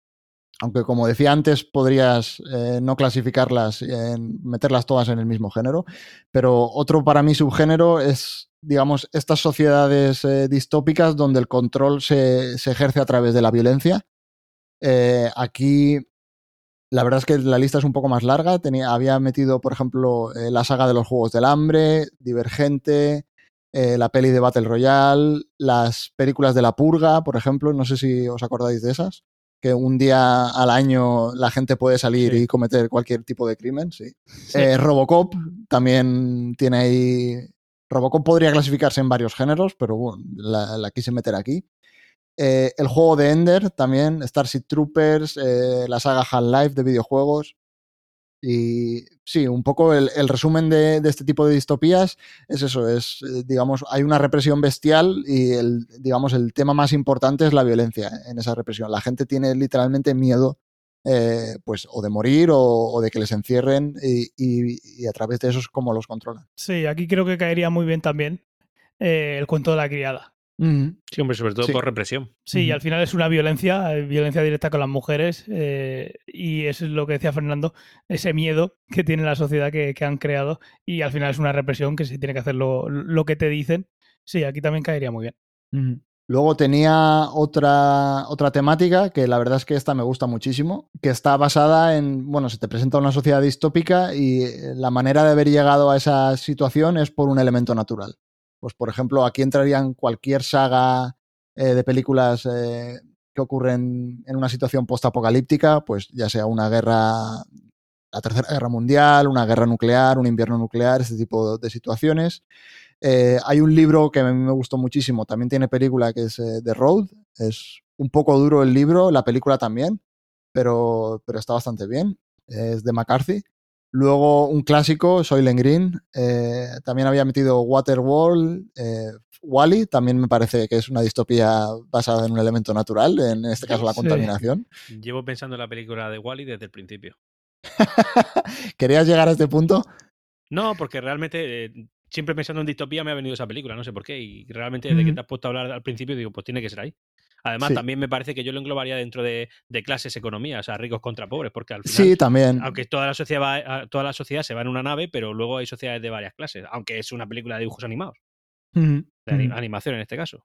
aunque como decía antes, podrías eh, no clasificarlas, eh, meterlas todas en el mismo género, pero otro para mí subgénero es, digamos, estas sociedades eh, distópicas donde el control se, ejerce a través de la violencia. Eh, aquí, la verdad es que la lista es un poco más larga. Tenía, había metido, por ejemplo, la saga de los Juegos del Hambre, Divergente, la peli de Battle Royale, las películas de La Purga, por ejemplo, no sé si os acordáis de esas que un día al año la gente puede salir sí. y cometer cualquier tipo de crimen, sí. sí. Eh, Robocop también tiene ahí... Robocop podría clasificarse en varios géneros, pero bueno, la, la quise meter aquí. Eh, el juego de Ender también, Starship Troopers, eh, la saga Half-Life de videojuegos. Y sí, un poco el, resumen de, este tipo de distopías es eso, es, eh, digamos, hay una represión bestial y el, digamos, el tema más importante es la violencia en esa represión. La gente tiene literalmente miedo, eh, pues, o de morir o, de que les encierren y, a través de eso es como los controlan.
Sí, aquí creo que caería muy bien también eh, el cuento de la criada.
Uh -huh. Sí, hombre, sobre todo sí. por represión.
Sí, uh -huh. y al final es una violencia, eh, violencia directa con las mujeres, eh, y eso es lo que decía Fernando, ese miedo que tiene la sociedad que, que, han creado, y al final es una represión que se tiene que hacer lo, lo que te dicen. Sí, aquí también caería muy bien.
Uh -huh. Luego tenía otra, otra temática que la verdad es que esta me gusta muchísimo, que está basada en, bueno, se te presenta una sociedad distópica y la manera de haber llegado a esa situación es por un elemento natural. Pues, por ejemplo, aquí entrarían cualquier saga eh, de películas eh, que ocurren en una situación postapocalíptica, pues ya sea una guerra, la Tercera Guerra Mundial, una guerra nuclear, un invierno nuclear, este tipo de situaciones. Eh, hay un libro que a mí me gustó muchísimo, también tiene película, que es The Road. Es un poco duro el libro, la película también, pero, pero está bastante bien. Es de McCarthy. Luego un clásico, Soylent Green. Eh, también había metido Waterworld, eh, Wally, también me parece que es una distopía basada en un elemento natural, en este caso la sí. contaminación.
Llevo pensando en la película de Wally desde el principio. [laughs]
¿Querías llegar a este punto?
No, porque realmente eh, siempre pensando en distopía me ha venido esa película, no sé por qué. Y realmente desde mm. que te has puesto a hablar al principio digo, pues tiene que ser ahí. Además, sí. también me parece que yo lo englobaría dentro de, de, clases economía, o sea, ricos contra pobres, porque al final,
sí, también.
aunque toda la sociedad va, toda la sociedad se va en una nave, pero luego hay sociedades de varias clases, aunque es una película de dibujos animados, mm -hmm. de animación en este caso.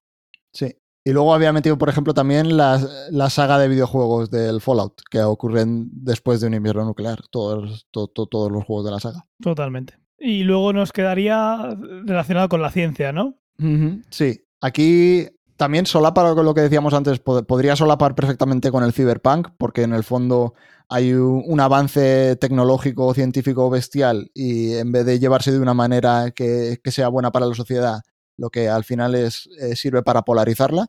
Sí. Y luego había metido, por ejemplo, también la, la, saga de videojuegos del Fallout, que ocurren después de un invierno nuclear, todos, to, to, todos los juegos de la saga.
Totalmente. Y luego nos quedaría relacionado con la ciencia, ¿no?
Mm -hmm. Sí. Aquí también solapa con lo que decíamos antes, pod podría solapar perfectamente con el cyberpunk, porque en el fondo hay un, un avance tecnológico, científico bestial y en vez de llevarse de una manera que, que, sea buena para la sociedad, lo que al final es, eh, sirve para polarizarla.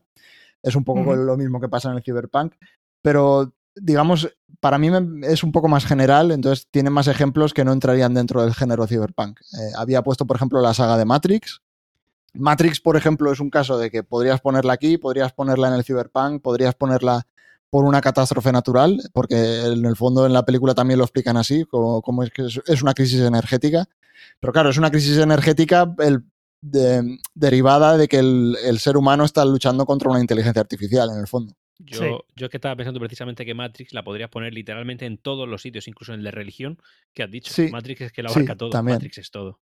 Es un poco lo mismo que pasa en el Cyberpunk, pero digamos, para mí es un poco más general, entonces tiene más ejemplos que no entrarían dentro del género Cyberpunk. Eh, había puesto, por ejemplo, la saga de Matrix. Matrix, por ejemplo, es un caso de que podrías ponerla aquí, podrías ponerla en el Cyberpunk, podrías ponerla por una catástrofe natural, porque en el fondo en la película también lo explican así, como, como es que es, una crisis energética. Pero claro, es una crisis energética el- de- derivada de que el, el ser humano está luchando contra una inteligencia artificial, en el fondo.
Yo,
Sí.
yo es que estaba pensando precisamente que Matrix la podrías poner literalmente en todos los sitios, incluso en el de religión, que has dicho.
Sí.
Matrix es que
Sí,
abarca todo.
también.
Matrix es todo.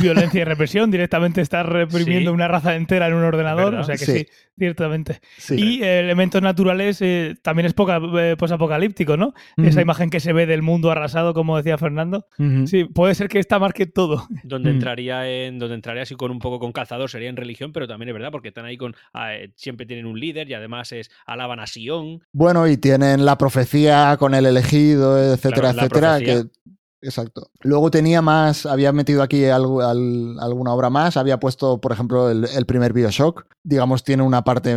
Violencia y represión, directamente estás reprimiendo
Sí.
una raza entera en un ordenador,
¿Verdad?
o sea que
Sí.
sí, directamente.
Sí.
Y eh, elementos naturales eh, también es poca, eh, posapocalíptico, ¿no? Esa imagen que se ve del mundo arrasado, como decía Fernando. Sí, puede ser que esta marque todo.
Donde [laughs]
Mm.
entraría en, donde entraría así con un poco con calzador sería en religión, pero también es verdad, porque están ahí con. ah, eh, siempre tienen un líder y además es alaban a Sion.
Bueno, y tienen la profecía con el elegido, etcétera,
Claro,
etcétera.
profecía.
Que, exacto. Luego tenía más, había metido aquí algo- al- alguna obra más, había puesto, por ejemplo, el, el primer Bioshock. Digamos, tiene una parte,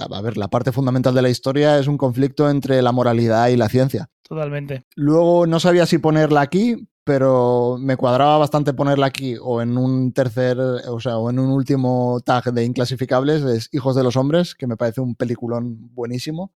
a ver, la parte fundamental de la historia es un conflicto entre la moralidad y la ciencia.
Totalmente.
Luego no sabía si ponerla aquí, pero me cuadraba bastante ponerla aquí o en un tercer, o sea, o en un último tag de inclasificables, es Hijos de los Hombres, que me parece un peliculón buenísimo,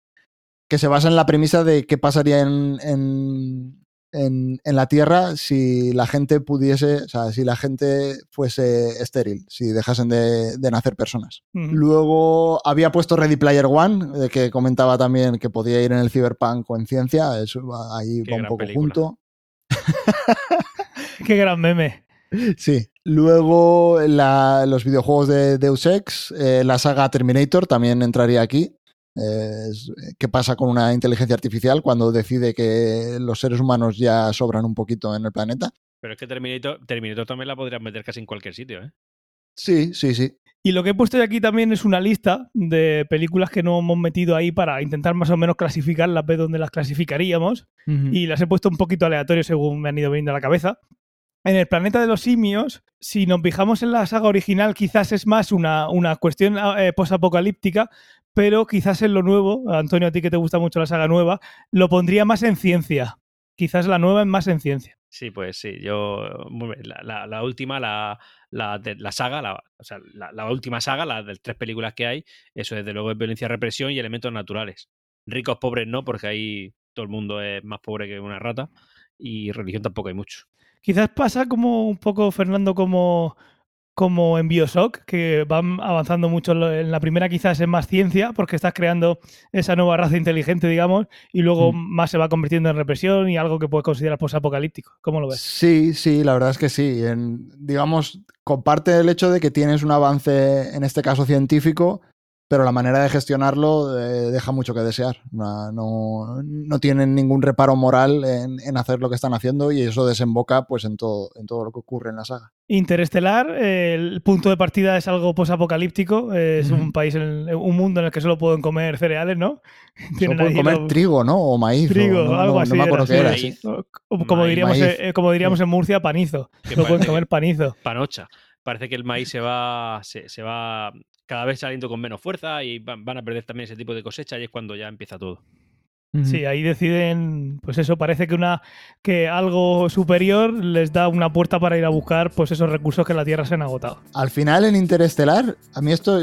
que se basa en la premisa de qué pasaría en, en, en- en la Tierra si la gente pudiese, o sea, si la gente fuese estéril, si dejasen de, de nacer personas. Luego había puesto Ready Player One, de que comentaba también que podía ir en el Cyberpunk o en ciencia, eso ahí
Qué
va un poco
película.
junto.
Qué gran meme. [laughs]
Sí. Luego la- los videojuegos de Deus Ex, eh, la saga Terminator también entraría aquí. Eh, ¿Qué pasa con una inteligencia artificial cuando decide que los seres humanos ya sobran un poquito en el planeta?
Pero es que Terminator, Terminator también la podrías meter casi en cualquier sitio, ¿eh?
Sí, sí, sí.
Y lo que he puesto aquí también es una lista de películas que no hemos metido ahí para intentar más o menos clasificarlas, ver dónde las clasificaríamos. Y las he puesto un poquito aleatorio según me han ido viniendo a la cabeza. En el planeta de los simios, si nos fijamos en la saga original, quizás es más una, una cuestión eh, posapocalíptica, pero quizás en lo nuevo, Antonio, a ti que te gusta mucho la saga nueva, lo pondría más en ciencia. Quizás la nueva es más en ciencia.
Sí, pues sí, yo. muy bien, La, la- la última, la, la, de- la saga, la, o sea, la, la última saga, la de tres películas que hay, eso desde luego es violencia, represión y elementos naturales. Ricos, pobres no, porque ahí todo el mundo es más pobre que una rata. Y religión tampoco hay mucho.
Quizás pasa como un poco, Fernando, como, como en Bioshock, que van avanzando mucho. en la primera quizás es más ciencia, porque estás creando esa nueva raza inteligente, digamos, y luego
Mm.
más se va convirtiendo en represión y algo que puedes considerar posapocalíptico. ¿Cómo lo ves?
Sí, sí, la verdad es que sí. En- digamos, comparte el hecho de que tienes un avance, en este caso científico, pero la manera de gestionarlo eh, deja mucho que desear. No, no, no tienen ningún reparo moral en, en hacer lo que están haciendo y eso desemboca pues, en, todo, en todo lo que ocurre en la saga.
Interestelar, eh, el punto de partida es algo posapocalíptico, eh, es un país, en el- un mundo en el que solo pueden comer cereales, ¿no?
Solo [laughs] pueden comer
lo-
trigo, ¿no? O maíz. o
trigo,
no,
algo
no-
así.
No me acuerdo
era,
qué era.
sí.
sí.
O- o como
Maíz,
diríamos,
maíz.
eh, como diríamos en Murcia, panizo. No pueden comer panizo.
Panocha. Parece que el maíz se va, se, se va cada vez saliendo con menos fuerza y van, van a perder también ese tipo de cosecha y es cuando ya empieza todo.
Sí, ahí deciden, pues eso, parece que una que algo superior les da una puerta para ir a buscar pues esos recursos que en la Tierra se han agotado.
Al final, en Interestelar, a mí esto.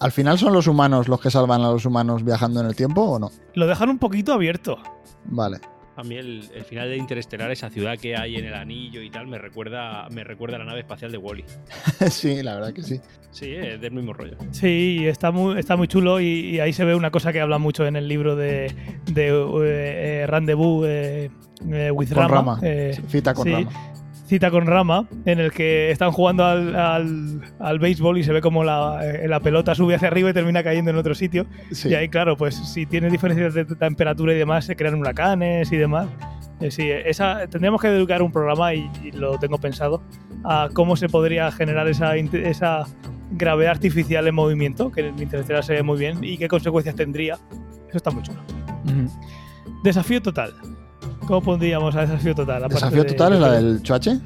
¿Al final son los humanos los que salvan a los humanos viajando en el tiempo o no?
Lo dejan un poquito abierto.
Vale.
A mí el, el final de Interestelar, esa ciudad que hay en el anillo y tal, me recuerda, me recuerda a la nave espacial de Wally. [laughs]
sí, la verdad que sí.
Sí, es del mismo rollo.
Sí, está muy, está muy chulo y, y ahí se ve una cosa que habla mucho en el libro de, de eh, eh, Rendezvous eh, eh, with
Con
Rama.
Rama.
eh,
con
sí.
Rama.
Cita con Rama, en el que están jugando al, al, al béisbol y se ve como la, eh, la pelota sube hacia arriba y termina cayendo en otro sitio.
Sí.
Y ahí, claro, pues si tienes diferencias de temperatura y demás, se crean huracanes y demás. Eh, sí, esa, tendríamos que dedicar un programa, y, y lo tengo pensado, a cómo se podría generar esa, esa gravedad artificial en movimiento, que en Interestelar se ve muy bien, y qué consecuencias tendría. Eso está muy chulo.
Ujú.
Desafío total. ¿Cómo pondríamos a desafío total?
Desafío
de-
total es la del chuache.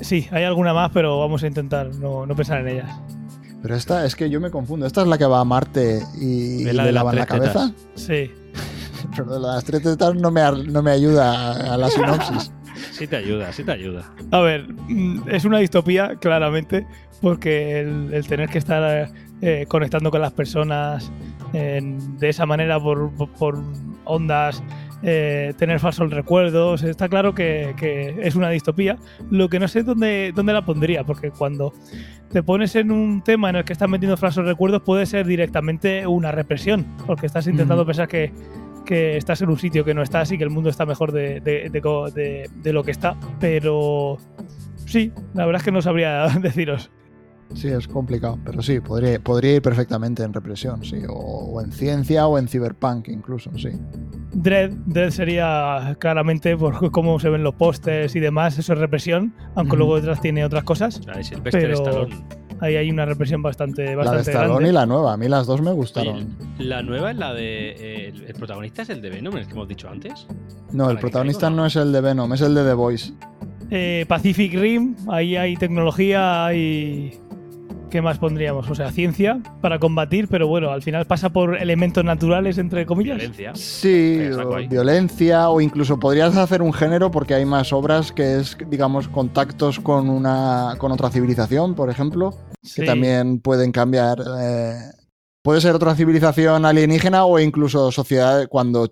Sí, hay alguna más, pero vamos a intentar no, no pensar en ellas.
Pero esta es que yo me confundo. ¿Esta es la que va a Marte y,
Es la
le
de
lavan la cabeza?
Sí. [laughs]
Pero lo de las tres tetas no me, no me ayuda a, a la sinopsis. [laughs]
Sí te ayuda, sí te ayuda.
A ver, mm, es una distopía, claramente, porque el, el tener que estar eh, conectando con las personas de esa manera por- por ondas, eh, tener falsos recuerdos, está claro que, que es una distopía. Lo que no sé dónde, dónde la pondría, porque cuando te pones en un tema en el que estás metiendo falsos recuerdos puede ser directamente una represión, porque estás intentando pensar que, que estás en un sitio que no estás y que el mundo está mejor de- de lo que está. Pero sí, la verdad es que no sabría [laughs] deciros.
Sí, es complicado. Pero sí, podría, podría ir perfectamente en represión, sí. O, o en ciencia o en cyberpunk incluso, sí.
Dread, Dread sería claramente por cómo se ven los pósters y demás, eso es represión, aunque luego detrás tiene otras cosas.
La de Sylvester
Pero-
Stallone.
Ahí hay una represión bastante,
La de
bastante
Stallone
grande.
y la nueva. A mí las dos me
Oye,
gustaron.
la nueva es la de. eh, el, el protagonista es el de Venom, el que hemos dicho antes.
No, el protagonista
no
es el de Venom, es el de The Voice.
Eh, Pacific Rim, ahí hay tecnología y... ¿Qué más pondríamos? O sea, ciencia para combatir, pero bueno, al final pasa por elementos naturales, entre comillas.
Violencia.
Sí, o
ahí.
violencia o incluso podrías hacer un género porque hay más obras que es, digamos, contactos con una con otra civilización, por ejemplo, que también pueden cambiar. eh, puede ser otra civilización alienígena o incluso sociedad cuando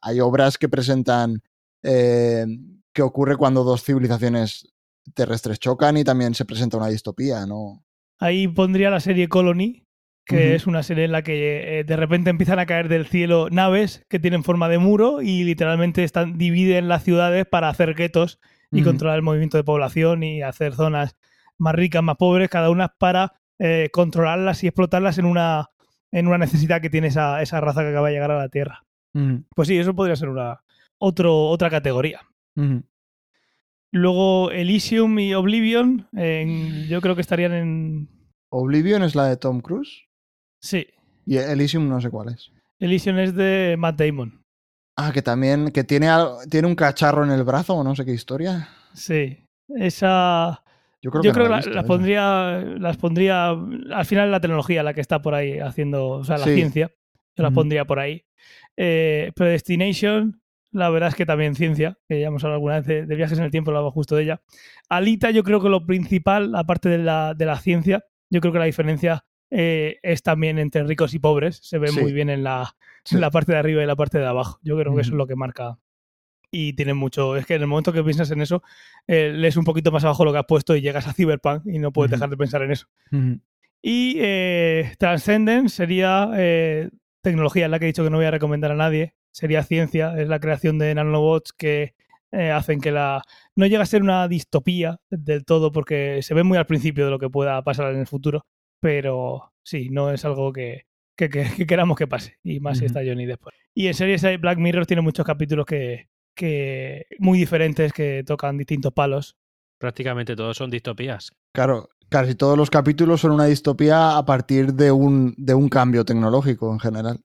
hay obras que presentan eh, que ocurre cuando dos civilizaciones terrestres chocan y también se presenta una distopía, ¿no?
Ahí pondría la serie Colony, que es una serie en la que eh, de repente empiezan a caer del cielo naves que tienen forma de muro y literalmente están, dividen las ciudades para hacer guetos y controlar el movimiento de población y hacer zonas más ricas, más pobres, cada una para eh, controlarlas y explotarlas en una, en una necesidad que tiene esa, esa raza que acaba de llegar a la Tierra. Pues sí, eso podría ser una otro, otra categoría. Luego Elysium y Oblivion, en- yo creo que estarían en...
Oblivion es la de Tom Cruise
Sí,
y Elysium no sé cuál es.
Elysium es de Matt Damon.
Ah, que también, que tiene, tiene un cacharro en el brazo o no sé qué historia.
Sí, esa...
Yo creo
Yo
que
creo
no
que
la
la- pondría, las pondría al final la tecnología la que está por ahí haciendo, o sea, la
Sí.
ciencia, yo las
Ujú.
pondría por ahí. Eh, Predestination, la verdad es que también ciencia, que ya hemos hablado alguna vez de, de viajes en el tiempo, hablaba justo de ella. Alita, yo creo que lo principal, aparte de la, de la ciencia, yo creo que la diferencia eh, es también entre ricos y pobres, se ve
Sí.
muy bien en la,
Sí.
en la parte de arriba y la parte de abajo. Yo creo que eso es lo que marca. Y tiene mucho. Es que en el momento que piensas en eso, eh, lees un poquito más abajo lo que has puesto y llegas a Cyberpunk y no puedes dejar de pensar en eso. Y eh, Transcendence sería tecnología, la que he dicho que no voy a recomendar a nadie. Sería ciencia, es la creación de nanobots que eh, hacen que la. No llega a ser una distopía del todo porque se ve muy al principio de lo que pueda pasar en el futuro, pero sí, no es algo que, que, que- que queramos que pase, y más si está Johnny después. Y en series hay- Black Mirror tiene muchos capítulos que, que muy diferentes que tocan distintos palos.
Prácticamente todos son distopías.
Claro, casi todos los capítulos son una distopía a partir de un, de un cambio tecnológico en general.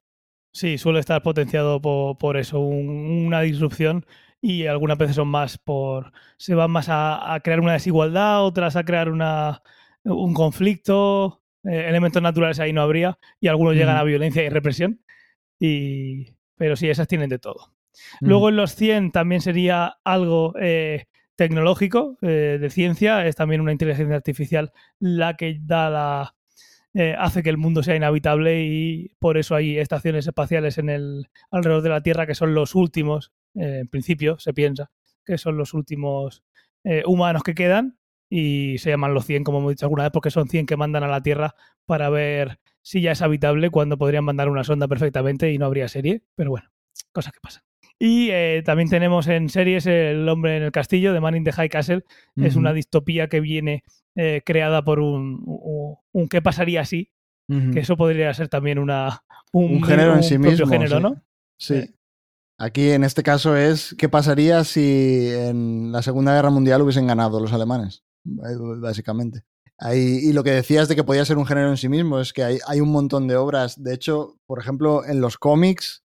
Sí, suele estar potenciado por, por eso, un- una disrupción y algunas veces son más por... se van más a, a crear una desigualdad, otras a crear una, un conflicto, eh, elementos naturales ahí no habría y algunos llegan a violencia y represión. Y, pero sí, esas tienen de todo. Luego en los 100 también sería algo eh, tecnológico, eh, de ciencia, es también una inteligencia artificial la que da la, eh, hace que el mundo sea inhabitable y por eso hay estaciones espaciales en el, alrededor de la Tierra que son los últimos, eh, en principio se piensa, que son los últimos eh, humanos que quedan y se llaman los 100, como hemos dicho alguna vez, porque son 100 que mandan a la Tierra para ver si ya es habitable cuando podrían mandar una sonda perfectamente y no habría serie, pero bueno, cosas que pasan. Y eh, también tenemos en series El hombre en el castillo, de Man in the High Castle. Es una distopía que viene eh, creada por un, un, un ¿qué pasaría si? Que eso podría ser también una, un,
un género en sí mismo.
género,
sí.
¿no?
Sí. Aquí en este caso es qué pasaría si en la Segunda Guerra Mundial hubiesen ganado los alemanes, b- básicamente. Ahí, y lo que decías de que podía ser un género en sí mismo es que hay, hay un montón de obras. De hecho, por ejemplo, en los cómics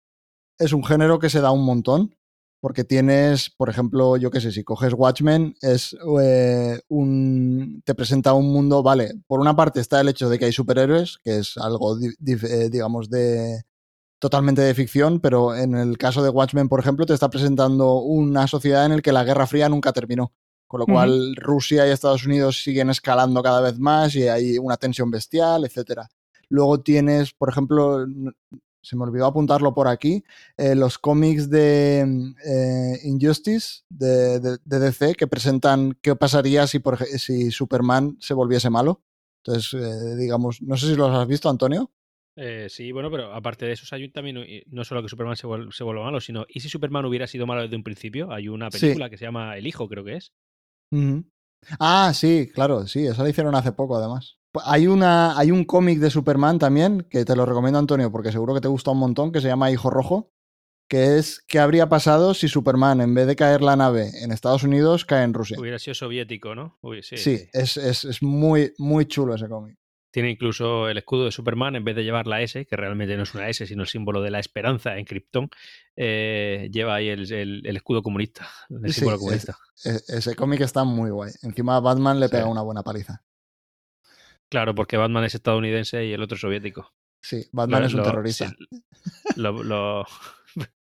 es un género que se da un montón. porque tienes, por ejemplo, yo qué sé, si coges Watchmen, es eh, un. te presenta un mundo, vale, por una parte está el hecho de que hay superhéroes, que es algo, eh, digamos, de. totalmente de ficción, pero en el caso de Watchmen, por ejemplo, te está presentando una sociedad en la que la Guerra Fría nunca terminó. Con lo cual, Rusia y Estados Unidos siguen escalando cada vez más y hay una tensión bestial, etcétera. Luego tienes, por ejemplo, se me olvidó apuntarlo por aquí, eh, los cómics de eh, Injustice de, DC que presentan qué pasaría si, por, si Superman se volviese malo. Entonces, eh, digamos, no sé si los has visto, Antonio.
sí, bueno, pero aparte de eso, hay también, no solo que Superman se, vuelva malo, sino, ¿y si Superman hubiera sido malo desde un principio? Hay una película que se llama El Hijo, creo que es.
Ah, sí, claro, sí, esa la hicieron hace poco, además. Hay, una, hay un cómic de Superman también, que te lo recomiendo, Antonio, porque seguro que te gusta un montón, que se llama Hijo Rojo, que es qué habría pasado si Superman, en vez de caer la nave en Estados Unidos, cae en Rusia.
Hubiera sido soviético, ¿no?
sí, Es, es, muy, muy chulo ese cómic.
Tiene incluso el escudo de Superman, en vez de llevar la S, que realmente no es una S, sino el símbolo de la esperanza en Krypton, eh, lleva ahí el, escudo comunista, el símbolo comunista.
ese cómic está muy guay. Encima Batman le pega una buena paliza.
Claro, porque Batman es estadounidense y el otro es soviético.
Sí, Batman es un terrorista. [laughs]
los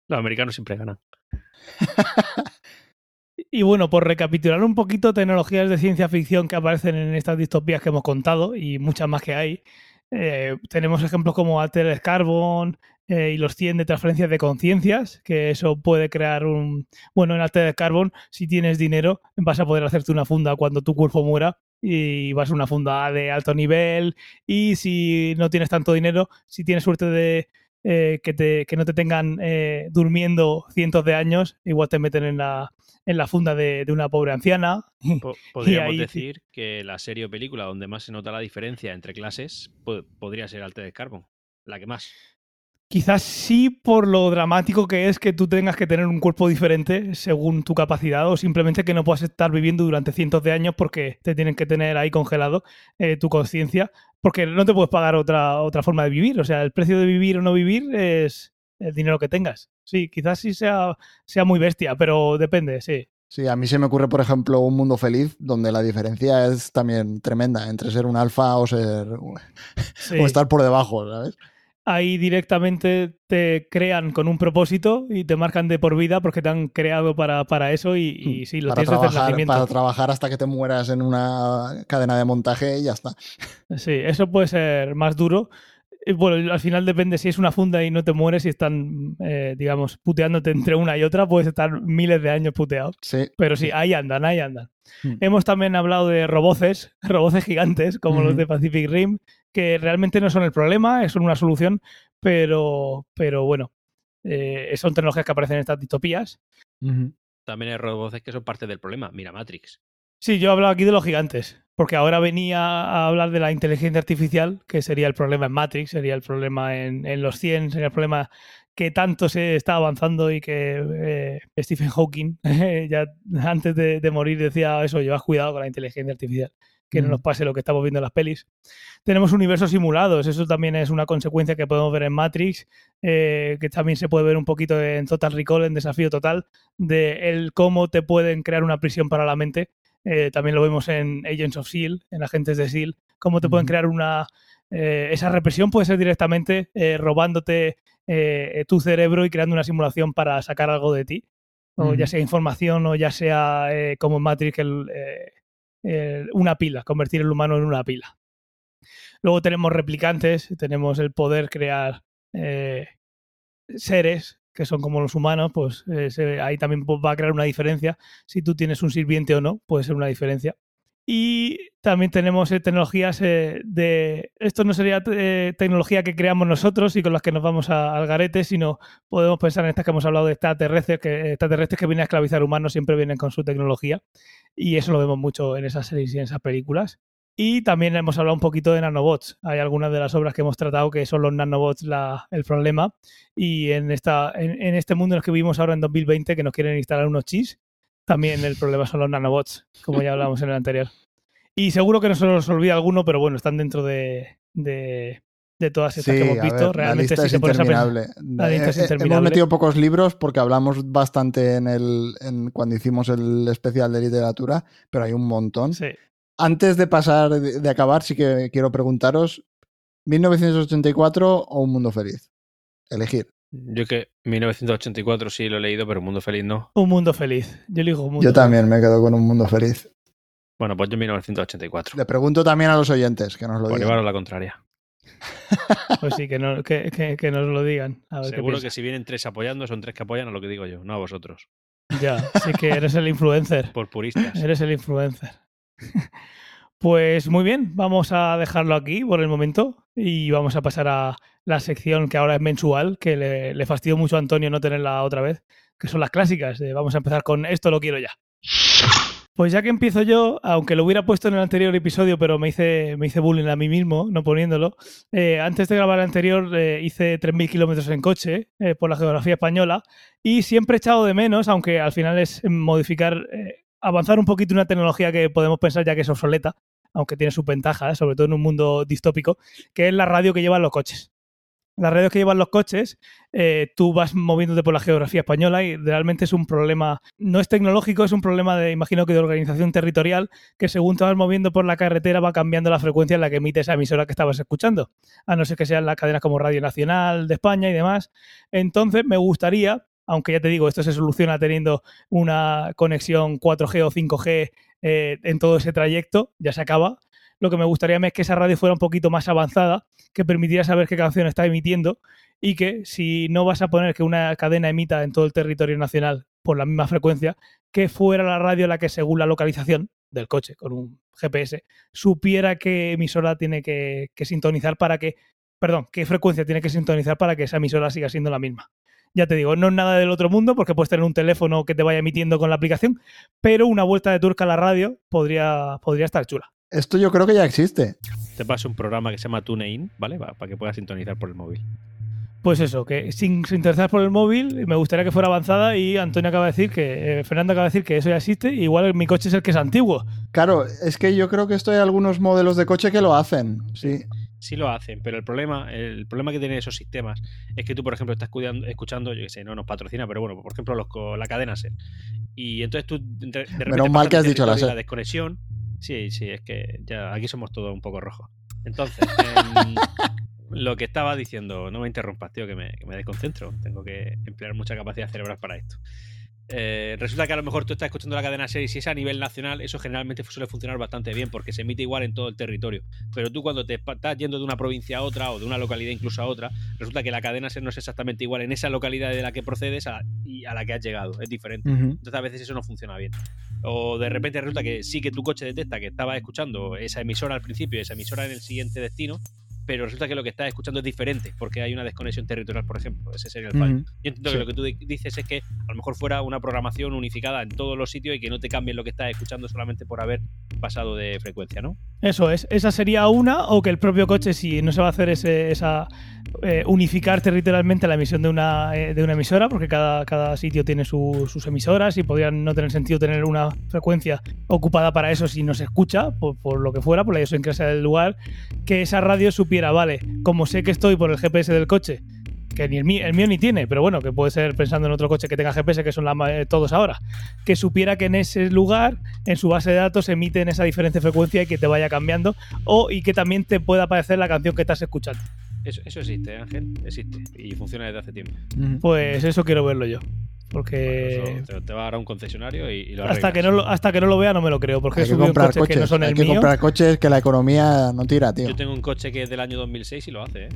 americanos siempre ganan. [laughs]
Y bueno, por recapitular un poquito, tecnologías de ciencia ficción que aparecen en estas distopías que hemos contado y muchas más que hay. Eh, tenemos ejemplos como Altered Carbon eh, y los 100 de transferencias de conciencias, que eso puede crear un... Bueno, en Altered Carbon, si tienes dinero, vas a poder hacerte una funda cuando tu cuerpo muera y vas a una funda de alto nivel y si no tienes tanto dinero, si tienes suerte de eh, que, te, que, no te tengan eh, durmiendo cientos de años, igual te meten en la, en la funda de, una pobre anciana. [laughs]
Podríamos decir que la serie o película donde más se nota la diferencia entre clases podría ser de Carbon, la que más.
Quizás sí por lo dramático que es que tú tengas que tener un cuerpo diferente según tu capacidad o simplemente que no puedas estar viviendo durante cientos de años porque te tienen que tener ahí congelado eh, tu conciencia porque no te puedes pagar otra, otra forma de vivir. O sea, el precio de vivir o no vivir es el dinero que tengas. Sí, quizás sí sea, sea muy bestia, pero depende, sí.
Sí, a mí se me ocurre, por ejemplo, un mundo feliz donde la diferencia es también tremenda entre ser un alfa o ser [laughs] o estar por debajo, ¿sabes?
Ahí directamente te crean con un propósito y te marcan de por vida porque te han creado para, para eso y, y hmm. sí, lo tienes
trabajar, Para trabajar hasta que te mueras en una cadena de montaje y ya está.
Sí, eso puede ser más duro. Bueno, al final depende si es una funda y no te mueres y están, eh, digamos, puteándote entre una y otra, puedes estar miles de años puteado.
Sí.
Pero sí, ahí andan, ahí andan. Hmm. Hemos también hablado de roboces, [laughs] roboces gigantes, como los de Pacific Rim, que realmente no son el problema, son una solución, pero, pero bueno, eh, son tecnologías que aparecen en estas distopías.
También hay robots que son parte del problema. Mira Matrix.
Sí, yo he hablado aquí de los gigantes, porque ahora venía a hablar de la inteligencia artificial, que sería el problema en Matrix, sería el problema en, en los 100, sería el problema que tanto se está avanzando y que eh, Stephen Hawking [laughs] ya antes de, de, morir decía eso, llevas cuidado con la inteligencia artificial que no nos pase lo que estamos viendo en las pelis. Tenemos universos simulados, eso también es una consecuencia que podemos ver en Matrix, eh, que también se puede ver un poquito en Total Recall, en Desafío Total, de el cómo te pueden crear una prisión para la mente. Eh, también lo vemos en Agents of S.H.I.E.L.D., en Agentes de S.H.I.E.L.D., cómo te pueden crear una... Eh, esa represión puede ser directamente robándote tu cerebro y creando una simulación para sacar algo de ti, o ya sea información o ya sea como en Matrix el eh, una pila, convertir el humano en una pila. Luego tenemos replicantes, tenemos el poder crear eh, seres que son como los humanos, pues eh, ahí también va a crear una diferencia. Si tú tienes un sirviente o no, puede ser una diferencia. Y también tenemos tecnologías de... Esto no sería tecnología que creamos nosotros y con las que nos vamos al garete, sino podemos pensar en estas que hemos hablado de extraterrestres, que extraterrestres que vienen a esclavizar humanos siempre vienen con su tecnología y eso lo vemos mucho en esas series y en esas películas. Y también hemos hablado un poquito de nanobots. Hay algunas de las obras que hemos tratado que son los nanobots la, el problema. Y en, esta, en, este mundo en el que vivimos ahora en 2020, que nos quieren instalar unos chips, también el problema son los nanobots, como ya hablamos en el anterior. Y seguro que no se nos olvida alguno, pero bueno, están dentro de, de, de todas estas
Sí,
que hemos visto.
ver, la
Realmente
lista es
pensar-
interminable.
la lista es
Eh, eh,
interminable.
Hemos metido pocos libros porque hablamos bastante en el en, cuando hicimos el especial de literatura, pero hay un montón.
Sí.
Antes de pasar, de acabar, sí que quiero preguntaros, ¿1984 o Un Mundo Feliz? Elegir.
Yo que 1984 sí lo he leído, pero Mundo Feliz no.
Un mundo feliz. Yo elijo un mundo
Yo
feliz.
también me quedo con Un Mundo Feliz.
Bueno, pues yo 1984.
Le pregunto también a los oyentes que nos lo
Por
digan.
llevaros la contraria. [laughs]
Pues sí, que, no- que, que- que nos lo digan. A ver qué
Seguro que si vienen tres apoyando, son tres que apoyan a lo que digo yo, no a vosotros.
Ya, sí que eres el influencer. [laughs]
Por puristas.
Eres el influencer. [laughs] Pues muy bien, vamos a dejarlo aquí por el momento y vamos a pasar a la sección que ahora es mensual, que le, fastidió mucho a Antonio no tenerla otra vez, que son las clásicas. Vamos a empezar con esto lo quiero ya. Pues ya que empiezo yo, aunque lo hubiera puesto en el anterior episodio, pero me hice, me hice bullying a mí mismo, no poniéndolo, eh, antes de grabar el anterior eh, hice 3.000 kilómetros en coche eh, por la geografía española y siempre he echado de menos, aunque al final es modificar, eh, avanzar un poquito una tecnología que podemos pensar ya que es obsoleta, aunque tiene sus ventajas, sobre todo en un mundo distópico, que es la radio que llevan los coches. Las radios que llevan los coches, eh, tú vas moviéndote por la geografía española y realmente es un problema, no es tecnológico, es un problema de, imagino que de organización territorial, que según te vas moviendo por la carretera va cambiando la frecuencia en la que emite esa emisora que estabas escuchando, a no ser que sean las cadenas como Radio Nacional de España y demás. Entonces me gustaría, aunque ya te digo, esto se soluciona teniendo una conexión 4G o 5G eh, en todo ese trayecto, ya se acaba. Lo que me gustaría es que esa radio fuera un poquito más avanzada, que permitiera saber qué canción está emitiendo y que si no vas a poner que una cadena emita en todo el territorio nacional por la misma frecuencia, que fuera la radio la que según la localización del coche con un GPS supiera qué emisora tiene que, que sintonizar para que, perdón, qué frecuencia tiene que sintonizar para que esa emisora siga siendo la misma. Ya te digo, no es nada del otro mundo porque puedes tener un teléfono que te vaya emitiendo con la aplicación, pero una vuelta de turca a la radio podría, podría estar chula.
Esto yo creo que ya existe.
Te paso un programa que se llama TuneIn, ¿vale? Para que puedas sintonizar por el móvil.
Pues eso, que sin sintonizar por el móvil, me gustaría que fuera avanzada y Antonio acaba de decir que, eh, Fernando acaba de decir que eso ya existe, igual mi coche es el que es antiguo.
Claro, es que yo creo que esto hay algunos modelos de coche que lo hacen. Sí.
Sí lo hacen, pero el problema, el problema que tienen esos sistemas es que tú, por ejemplo, estás escuchando, yo que sé, no nos patrocina, pero bueno, por ejemplo, los, la cadena SER. Y entonces tú de de repente
Menos mal que has dicho la
desconexión. Sí, sí, es que ya aquí somos todos un poco rojos. Entonces, em, [laughs] lo que estaba diciendo, no me interrumpas, tío, que me, que me desconcentro. Tengo que emplear mucha capacidad cerebral para esto. Eh, resulta que a lo mejor tú estás escuchando la cadena serie y si es a nivel nacional, eso generalmente suele funcionar bastante bien porque se emite igual en todo el territorio. Pero tú cuando te estás yendo de una provincia a otra o de una localidad incluso a otra, resulta que la cadena SER no es exactamente igual en esa localidad de la que procedes a, y a la que has llegado. Es diferente. Entonces a veces eso no funciona bien. O de repente resulta que sí que tu coche detecta que estaba escuchando esa emisora al principio y esa emisora en el siguiente destino, pero resulta que lo que estás escuchando es diferente porque hay una desconexión territorial, por ejemplo. Ese sería el fallo.
Ujú.
Yo entiendo
Sí.
que lo que tú di- dices es que a lo mejor fuera una programación unificada en todos los sitios y que no te cambien lo que estás escuchando solamente por haber pasado de frecuencia, ¿no?
Eso es, esa sería una, o que el propio coche, si no se va a hacer ese, esa eh, unificar territorialmente la emisión de una, eh, de una emisora, porque cada, cada sitio tiene su- sus emisoras y podrían no tener sentido tener una frecuencia ocupada para eso si no se escucha, por, por lo que fuera, por la idiosincrasia del lugar, que esa radio supiera, vale, como sé que estoy por el GPS del coche, que ni el mío, el mío ni tiene, pero bueno, que puede ser pensando en otro coche que tenga GPS, que son la eh, todos ahora, que supiera que en ese lugar, en su base de datos, emiten esa diferente frecuencia y que te vaya cambiando, o y que también te pueda aparecer la canción que estás escuchando.
Eso, eso existe, Ángel, existe y funciona desde hace tiempo.
Pues eso quiero verlo yo. Porque
Bueno, te, te va a dar a un concesionario y, y lo
hasta que, no lo, hasta que no lo vea no me lo creo, porque he
Hay que
subido
comprar
coches
coches.
que no son
hay
el
que
mío.
comprar coches que la economía no tira, tío.
Yo tengo un coche que es del año 2006 y lo hace, ¿eh?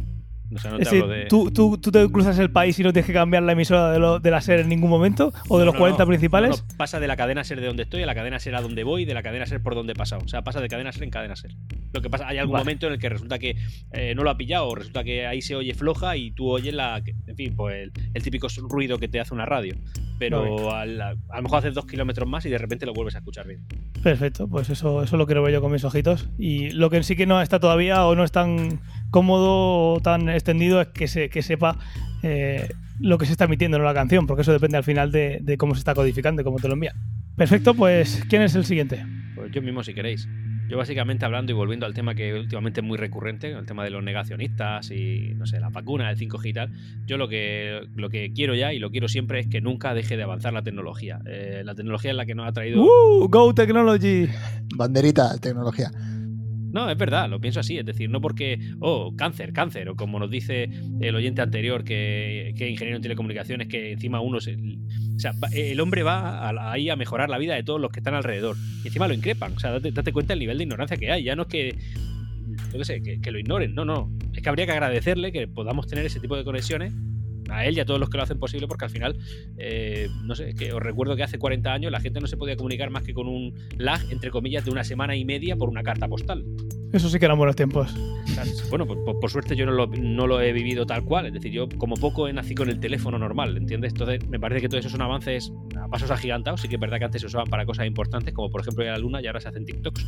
O sea, no te
Es decir,
hablo de...
¿tú, tú, tú te cruzas el país y no tienes que cambiar la emisora de, lo- de la SER en ningún momento? ¿O de
No,
los
no,
40
no.
principales?
Pasa de la cadena ser de donde estoy a la cadena ser a donde voy y de la cadena ser por donde he pasado. O sea, pasa de cadena ser en cadena ser. Lo que pasa, hay algún
Vale.
momento en el que resulta que eh, no lo ha pillado, o resulta que ahí se oye floja y tú oyes la. En fin, pues el, el típico ruido que te hace una radio. Pero al- a, lo mejor haces dos kilómetros más y de repente lo vuelves a escuchar bien.
Perfecto, pues eso, eso lo quiero ver yo con mis ojitos. Y lo que sí que no está todavía o no es tan cómodo o tan extendido es que, se, que sepa eh, lo que se está emitiendo en la canción, porque eso depende al final de, de cómo se está codificando y cómo te lo envía. Perfecto, pues ¿quién es el siguiente?
Pues yo mismo, si queréis. Yo básicamente hablando y volviendo al tema que últimamente es muy recurrente, el tema de los negacionistas y, no sé, la vacuna, el 5G y tal, yo lo que, lo que quiero ya y lo quiero siempre es que nunca deje de avanzar la tecnología. Eh, la tecnología es la que nos ha traído...
¡Uh! ¡Go Technology!
Banderita, tecnología.
No, es verdad, lo pienso así. Es decir, no porque, oh, cáncer, cáncer, o como nos dice el oyente anterior que, que ingeniero en telecomunicaciones, que encima uno se. O sea, el hombre va ahí a mejorar la vida de todos los que están alrededor. Y encima lo increpan. O sea, date, date cuenta el nivel de ignorancia que hay. Ya no es que. Yo qué sé, que, que lo ignoren. No, no. Es que habría que agradecerle que podamos tener ese tipo de conexiones a él y a todos los que lo hacen posible, porque al final, eh, no sé, que os recuerdo que hace 40 años la gente no se podía comunicar más que con un lag, entre comillas, de una semana y media por una carta postal.
Eso sí que eran buenos tiempos.
Bueno, pues, por, suerte yo no lo, no lo, he vivido tal cual. Es decir, yo como poco he nacido con el teléfono normal, ¿entiendes? Entonces me parece que todo eso son avances a pasos agigantados. Sí que es verdad que antes se usaban para cosas importantes, como por ejemplo ir a la luna y ahora se hacen TikToks.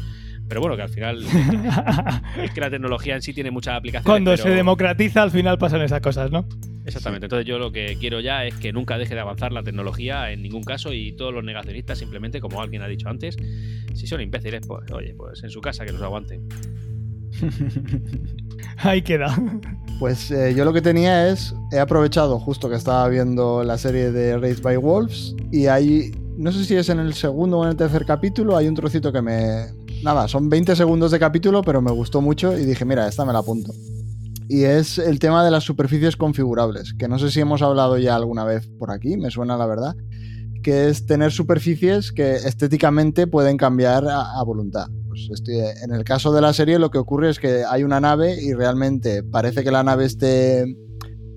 Pero bueno, que al final [laughs] es que la tecnología en sí tiene muchas aplicaciones.
Cuando se democratiza, al final pasan esas cosas, ¿no?
Exactamente. Entonces yo lo que quiero ya es que nunca deje de avanzar la tecnología en ningún caso y todos los negacionistas simplemente, como alguien ha dicho antes, si son imbéciles, pues oye, pues en su casa que los aguanten. [laughs]
Ahí queda.
Pues eh, yo lo que tenía es, he aprovechado justo que estaba viendo la serie de Race by Wolves y hay, no sé si es en el segundo o en el tercer capítulo, hay un trocito que me... Nada, son 20 segundos de capítulo, pero me gustó mucho y dije, mira, esta me la apunto. Y es el tema de las superficies configurables, que no sé si hemos hablado ya alguna vez por aquí, me suena la verdad, que es tener superficies que estéticamente pueden cambiar a voluntad. Pues en el caso de la serie lo que ocurre es que hay una nave y realmente parece que la nave esté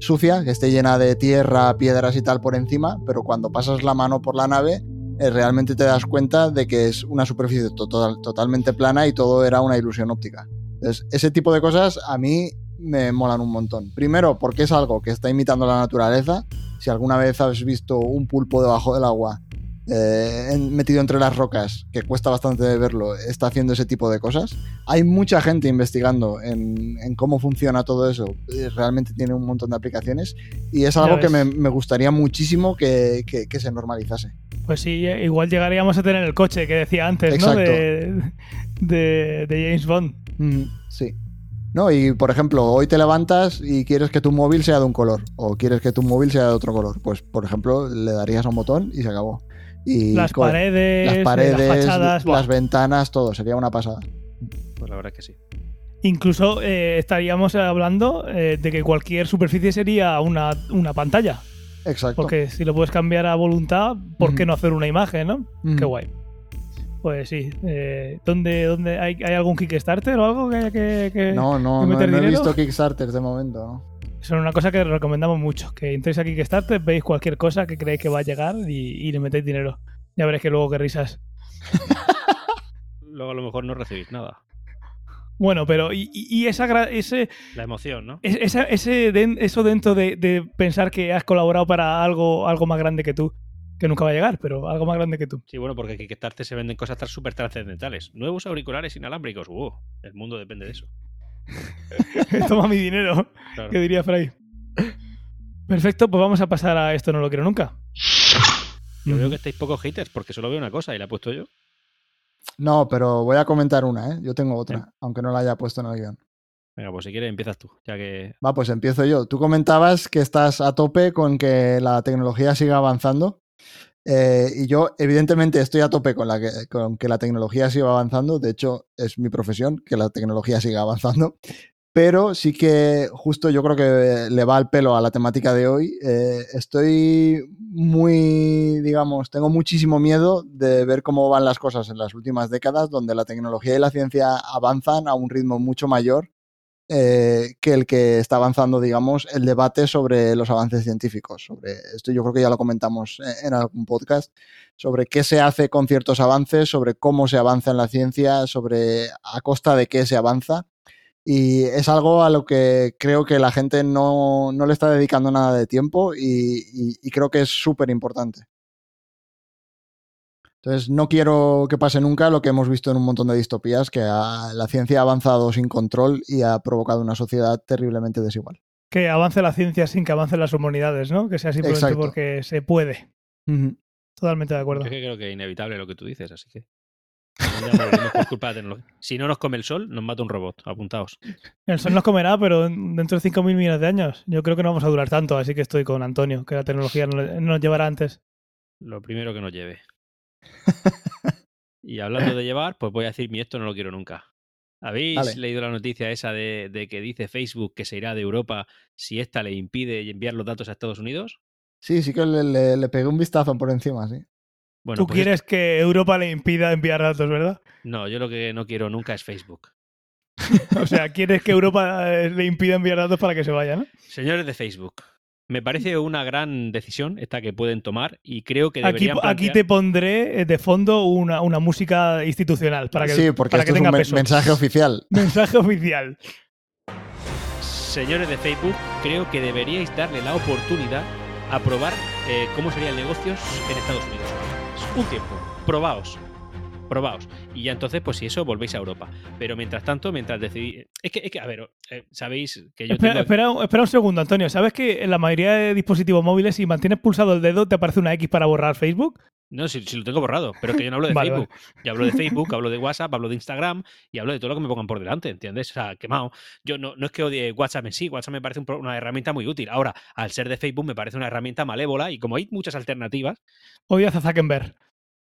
sucia, que esté llena de tierra, piedras y tal por encima, pero cuando pasas la mano por la nave eh, realmente te das cuenta de que es una superficie totalmente plana y todo era una ilusión óptica. Ese tipo de cosas a mí me molan un montón. Primero, porque es algo que está imitando la naturaleza. Si alguna vez has visto un pulpo debajo del agua eh, metido entre las rocas, que cuesta bastante verlo, está haciendo ese tipo de cosas. Hay mucha gente investigando en, cómo funciona todo eso. Realmente tiene un montón de aplicaciones y es algo que me, gustaría muchísimo que, se normalizase.
Pues sí, igual llegaríamos a tener el coche que decía antes, ¿no? De, de, James Bond.
sí. ¿no? Y por ejemplo, hoy te levantas y quieres que tu móvil sea de un color o quieres que tu móvil sea de otro color. Pues, por ejemplo, le darías a un botón y se acabó
las, paredes,
las paredes, las ventanas, todo, sería una pasada.
Pues la verdad es que sí.
Incluso eh, estaríamos hablando eh, de que cualquier superficie sería una, pantalla.
Exacto.
Porque si lo puedes cambiar a voluntad, ¿por qué no hacer una imagen, no? Qué guay. Pues sí. Eh, ¿dónde, dónde hay, algún Kickstarter o algo que haya que,
No, no, no, he visto Kickstarter de momento,
es una cosa que recomendamos mucho. Que entréis aquí que Kickstarter, veis cualquier cosa que creéis que va a llegar y, le metéis dinero. Ya veréis que luego qué risas. [laughs]
luego a lo mejor no recibís nada.
Bueno, pero y, esa ese
la emoción, ¿no?
ese, eso dentro de, pensar que has colaborado para algo algo más grande que tú, que nunca va a llegar, pero algo más grande que tú.
Sí, bueno, porque aquí Kickstarter se venden cosas tan súper trascendentales. Nuevos auriculares inalámbricos, uh, el mundo depende de eso. [laughs]
Toma mi dinero, que diría Fray. Perfecto, pues vamos a pasar a esto no lo quiero nunca.
Yo veo que estáis pocos haters porque solo veo una cosa y la he puesto yo.
No, pero voy a comentar una, ¿eh? Yo tengo otra, aunque no la haya puesto en el guion.
Venga, pues si quieres empiezas tú, ya que...
Va, pues empiezo yo. Tú comentabas que estás a tope con que la tecnología siga avanzando. Eh, y yo, evidentemente, estoy a tope con, la que, con que la tecnología siga avanzando. De hecho, es mi profesión que la tecnología siga avanzando. Pero sí que justo yo creo que le va al pelo a la temática de hoy. Eh, estoy muy, digamos, tengo muchísimo miedo de ver cómo van las cosas en las últimas décadas, donde la tecnología y la ciencia avanzan a un ritmo mucho mayor eh, que el que está avanzando, digamos, el debate sobre los avances científicos. Sobre esto yo creo que ya lo comentamos en algún podcast, sobre qué se hace con ciertos avances, sobre cómo se avanza en la ciencia, sobre a costa de qué se avanza. Y es algo a lo que creo que la gente no, le está dedicando nada de tiempo y creo que es súper importante. Entonces, no quiero que pase nunca lo que hemos visto en un montón de distopías, que la ciencia ha avanzado sin control y ha provocado una sociedad terriblemente desigual.
Que avance la ciencia sin que avancen las humanidades, ¿no? Que sea simplemente porque se puede. Totalmente de acuerdo.
Yo creo que es inevitable lo que tú dices, así que. Ya moriremos por culpa de la tecnología. Si no nos come el sol, nos mata un robot. Apuntaos.
El sol nos comerá, pero dentro de 5.000 millones de años. Yo creo que no vamos a durar tanto, así que estoy con Antonio, que la tecnología no no nos llevará antes.
Lo primero que nos lleve. Y hablando de llevar, pues voy a decir, mi esto no lo quiero nunca. ¿Habéis
Vale.
leído la noticia esa de, de que dice Facebook que se irá de Europa si esta le impide enviar los datos a Estados Unidos?
Sí, sí que le, le- le pegué un vistazo por encima, sí.
Bueno,
Tú
pues
quieres que Europa le impida enviar datos, ¿verdad?
No, yo lo que no quiero nunca es Facebook. [laughs]
O sea, quieres que Europa eh, le impida enviar datos para que se vaya, ¿no?
Señores de Facebook, me parece una gran decisión esta que pueden tomar y creo que
Aquí,
deberían
aquí
plantear-
te pondré eh, de fondo una, una música institucional para que,
sí, porque
para
esto
que
es un
peso.
mensaje oficial. [laughs]
Mensaje oficial.
Señores de Facebook, creo que deberíais darle la oportunidad a probar eh, cómo sería el negocio en Estados Unidos. Un tiempo, probaos. Probaos. Y ya entonces, pues si eso, volvéis a Europa. Pero mientras tanto, mientras decidís... Es que, es que a ver, eh, sabéis que yo
Espera,
tengo...
espera un- espera un segundo, Antonio. ¿Sabes que en la mayoría de dispositivos móviles, si mantienes pulsado el dedo, te aparece una X para borrar Facebook?
No, si, si lo tengo borrado, pero es que yo no hablo de [laughs]
Vale,
Facebook. Yo hablo de [laughs] Facebook, hablo de WhatsApp, hablo de Instagram y hablo de todo lo que me pongan por delante, ¿entiendes? O sea, quemado. Yo no, no es que odie WhatsApp en sí, WhatsApp me parece un una herramienta muy útil. Ahora, al ser de Facebook me parece una herramienta malévola y como hay muchas alternativas,
Odias a Zuckerberg.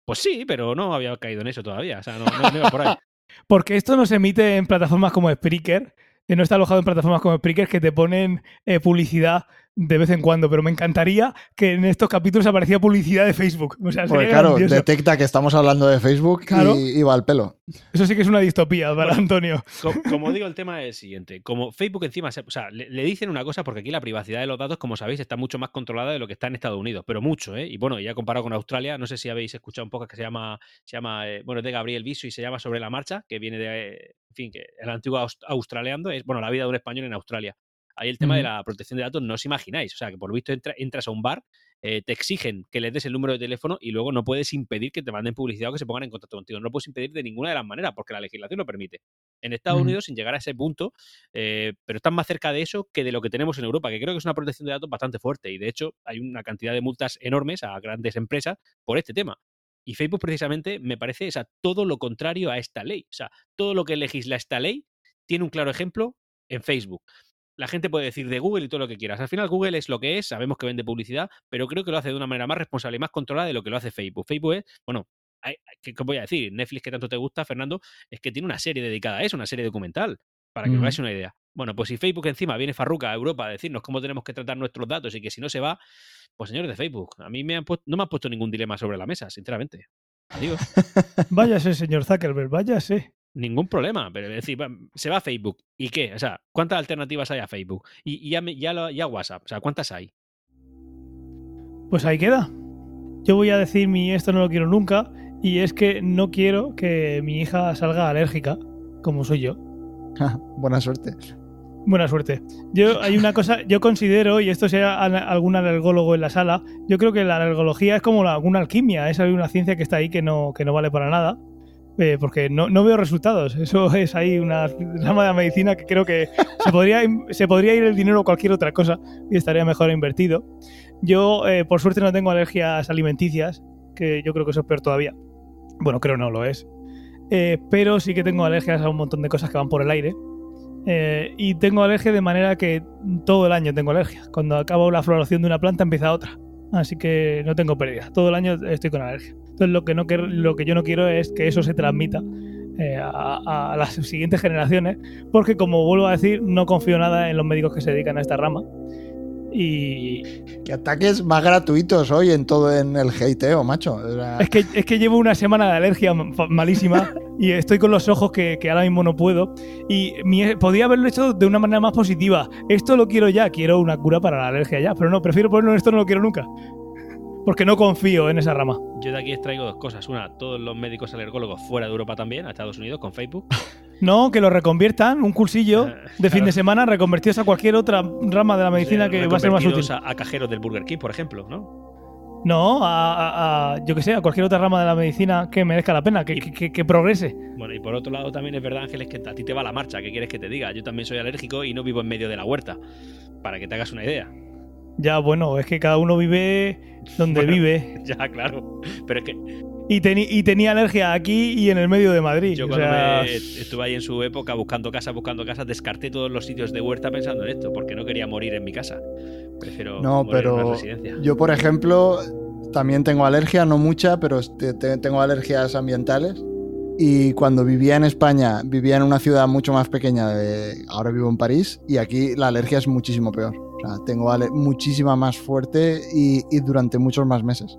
Pues sí, pero no había caído en eso todavía. O sea, no, no- no iba por ahí. [laughs]
Porque esto no se emite en plataformas como Spreaker, no está alojado en plataformas como Spreaker que te ponen eh, publicidad de vez en cuando, pero me encantaría que en estos capítulos aparecía publicidad de Facebook. O sea,
Porque claro,
grandioso.
detecta que estamos hablando de Facebook
Claro.
y, y va al pelo.
Eso sí que es una distopía para Antonio.
Co- Como, digo, el tema es el siguiente. Como Facebook encima, se- o sea, le, le dicen una cosa porque aquí la privacidad de los datos, como sabéis, está mucho más controlada de lo que está en Estados Unidos, pero mucho, ¿eh? Y bueno, ya comparado con Australia, no sé si habéis escuchado un poco que se llama, se llama, eh, bueno, es de Gabriel Viso y se llama Sobre la Marcha, que viene de, eh, fin, que el antiguo aus- australiano es, bueno, la vida de un español en Australia. Ahí el tema de la protección de datos no os imagináis. O sea, que por lo visto entra- entras a un bar, eh, te exigen que les des el número de teléfono y luego no puedes impedir que te manden publicidad o que se pongan en contacto contigo. No lo puedes impedir de ninguna de las maneras porque la legislación lo permite. En Estados. Unidos, sin llegar a ese punto, eh, pero están más cerca de eso que de lo que tenemos en Europa, que creo que es una protección de datos bastante fuerte. Y de hecho, hay una cantidad de multas enormes a grandes empresas por este tema. Y Facebook, precisamente, me parece o sea, todo lo contrario a esta ley. O sea, todo lo que legisla esta ley tiene un claro ejemplo en Facebook. La gente puede decir de Google y todo lo que quieras. Al final, Google es lo que es, sabemos que vende publicidad, pero creo que lo hace de una manera más responsable y más controlada de lo que lo hace Facebook. Facebook es, bueno, hay- ¿qué, voy a decir? Netflix, que tanto te gusta, Fernando, es que tiene una serie dedicada a eso, una serie documental, para que os
Ujú.
hagáis una idea. Bueno, pues si Facebook encima viene farruca a Europa a decirnos cómo tenemos que tratar nuestros datos y que si no se va, pues señores de Facebook, a mí me han puesto- no me han puesto ningún dilema sobre la mesa, sinceramente. Adiós. [laughs]
Váyase, señor Zuckerberg, váyase.
Ningún problema, pero es decir, va- se va a Facebook. ¿Y qué? O sea, ¿cuántas alternativas hay a Facebook? Y, y ya, ya, lo- ya WhatsApp, o sea, ¿cuántas hay?
Pues ahí queda. Yo voy a decir mi esto no lo quiero nunca y es que no quiero que mi hija salga alérgica, como soy yo. [laughs]
Buena suerte.
Buena suerte. Yo hay una cosa, yo considero, y esto sea al- algún alergólogo en la sala, yo creo que la alergología es como alguna alquimia, es una ciencia que está ahí que no, que no vale para nada. eh, porque no, no veo resultados. Eso [laughs] es ahí una rama de la medicina que creo que se podría, se podría ir el dinero a cualquier otra cosa y estaría mejor invertido. Yo, eh, por suerte, no tengo alergias alimenticias, que yo creo que eso es peor todavía. Bueno, creo no lo es. Eh, pero sí que tengo alergias a un montón de cosas que van por el aire. Eh, y tengo alergia de manera que todo el año tengo alergia. Cuando acaba la floración de una planta empieza otra. Así que no tengo pérdida. Todo el año estoy con alergia. Entonces lo que, no, lo que yo no quiero es que eso se transmita eh, a, a las siguientes generaciones. Porque como vuelvo a decir, no confío nada en los médicos que se dedican a esta rama. Y
Que ataques más gratuitos hoy en todo en el hateo, macho. O sea,
es que, es que llevo una semana de alergia ma- malísima [laughs] y estoy con los ojos que, que ahora mismo no puedo. Y mi- podía haberlo hecho de una manera más positiva. Esto lo quiero ya, quiero una cura para la alergia ya. Pero no, prefiero ponerlo en esto, no lo quiero nunca. Porque no confío en esa rama.
Yo de aquí extraigo dos cosas. Una, todos los médicos alergólogos fuera de Europa también, a Estados Unidos, con Facebook.
No, que lo reconviertan, un cursillo de fin de semana, reconvertidos a cualquier otra rama de la medicina que va a ser más útil.
A, a cajeros del Burger King, por ejemplo, ¿no?
No, a, a- a- yo que sé, a cualquier otra rama de la medicina que merezca la pena, que,
Y-
que- que- que progrese.
Bueno, y por otro lado también es verdad, Ángeles, que a ti te va la marcha. ¿Qué quieres que te diga? Yo también soy alérgico y no vivo en medio de la huerta. Para que te hagas una idea.
Ya, bueno, es que cada uno vive donde
Bueno.
vive. [laughs]
Ya, claro. Pero es que
y, y, tenía alergia aquí y en el medio de Madrid.
Yo cuando me estuve ahí en su época buscando casa, buscando casa, descarté todos los sitios de huerta pensando en esto, porque no quería morir en mi casa. Prefiero
no,
morir
pero
en una residencia.
yo por ejemplo también tengo alergia, no mucha, pero tengo alergias ambientales. Y cuando vivía en España, vivía en una ciudad mucho más pequeña, de, ahora vivo en París, y aquí la alergia es muchísimo peor. O sea, tengo muchísima más fuerte y, y durante muchos más meses.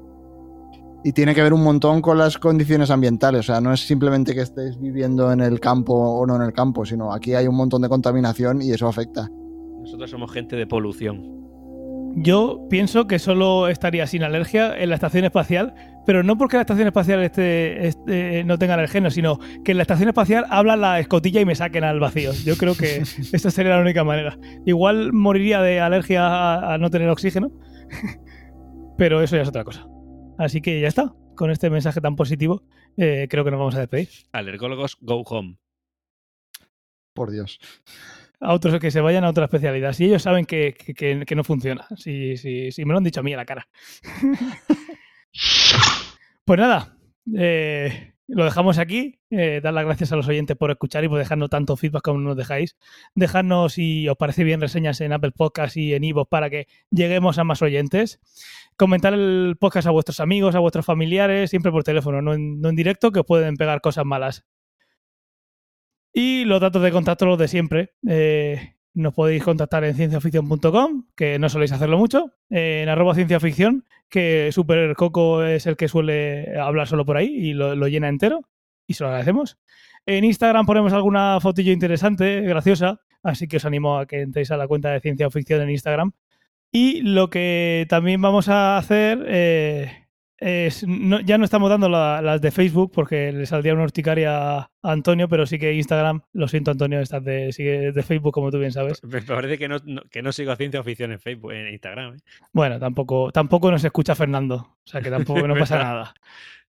Y tiene que ver un montón con las condiciones ambientales. O sea, no es simplemente que estés viviendo en el campo o no en el campo, sino aquí hay un montón de contaminación y eso afecta.
Nosotros somos gente de polución.
Yo pienso que solo estaría sin alergia en la estación espacial, pero no porque la estación espacial no tenga alergenos, sino que en la estación espacial habla la escotilla y me saquen al vacío. Yo creo que [laughs] esta sería la única manera. Igual moriría de alergia a no tener oxígeno, [laughs] pero eso ya es otra cosa. Así que ya está. Con este mensaje tan positivo, eh, creo que nos vamos a despedir.
Alergólogos, go home.
Por Dios.
A otros que se vayan a otra especialidad. Si ellos saben que, no funciona. Si, si, me lo han dicho a mí a la cara. [laughs] pues nada. Eh, lo dejamos aquí. Eh, dar las gracias a los oyentes por escuchar y por dejarnos tanto feedback como nos dejáis. Dejadnos si os parece bien reseñas en Apple Podcast y en Ivo para que lleguemos a más oyentes. Comentar el podcast a vuestros amigos, a vuestros familiares, siempre por teléfono, no en, directo, que os pueden pegar cosas malas. Y los datos de contacto, los de siempre. Eh, nos podéis contactar en cienciaficción.com, que no soléis hacerlo mucho, en arroba cienciaficción, que Super Coco es el que suele hablar solo por ahí y lo, llena entero, y se lo agradecemos. En Instagram ponemos alguna fotillo interesante, graciosa, así que os animo a que entréis a la cuenta de Ciencia Ficción en Instagram y lo que también vamos a hacer eh, es, ya no estamos dando las de Facebook porque le saldría una urticaria a Antonio, pero sí que Instagram, lo siento Antonio, estás de, sigue de Facebook como tú bien sabes.
Me parece que no, que no sigo a Ciencia Oficial en Facebook, en Instagram. ¿eh?
Bueno, tampoco, tampoco nos escucha Fernando, o sea que tampoco no pasa [laughs] nada.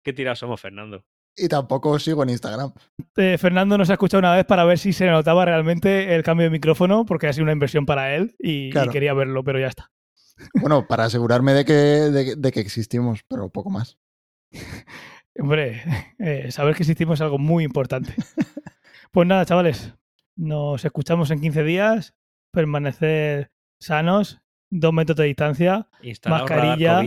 Qué tirados somos, Fernando.
Y tampoco sigo en Instagram.
Eh, Fernando nos ha escuchado una vez para ver si se notaba realmente el cambio de micrófono, porque ha sido una inversión para él y, quería verlo, pero ya está.
Bueno, para asegurarme de que, de, que existimos, pero poco más.
Hombre, eh, saber que existimos es algo muy importante. Pues nada, chavales, nos escuchamos en 15 días. Permanecer sanos, dos metros de distancia, mascarilla,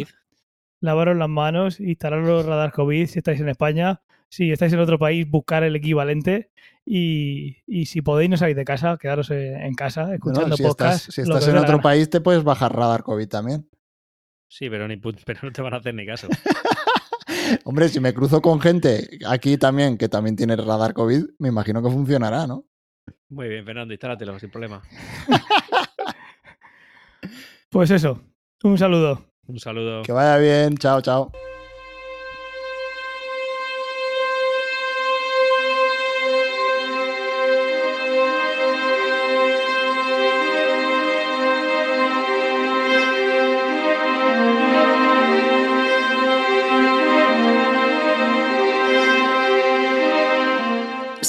lavaros las manos, instalar los radar COVID si estáis en España si estáis en otro país, buscar el equivalente. Y, si podéis, no salir de casa, quedaros en casa escuchando
si
podcasts.
Estás, si estás en otro país, te puedes bajar radar COVID también.
Sí, pero, ni, [laughs] pero no te van a hacer ni caso. [laughs]
Hombre, si me cruzo con gente aquí también que también tiene radar COVID, me imagino que funcionará, ¿no?
Muy bien, Fernando, instálatelo sin problema. [laughs]
pues eso, un saludo.
Un saludo.
Que vaya bien, chao, chao.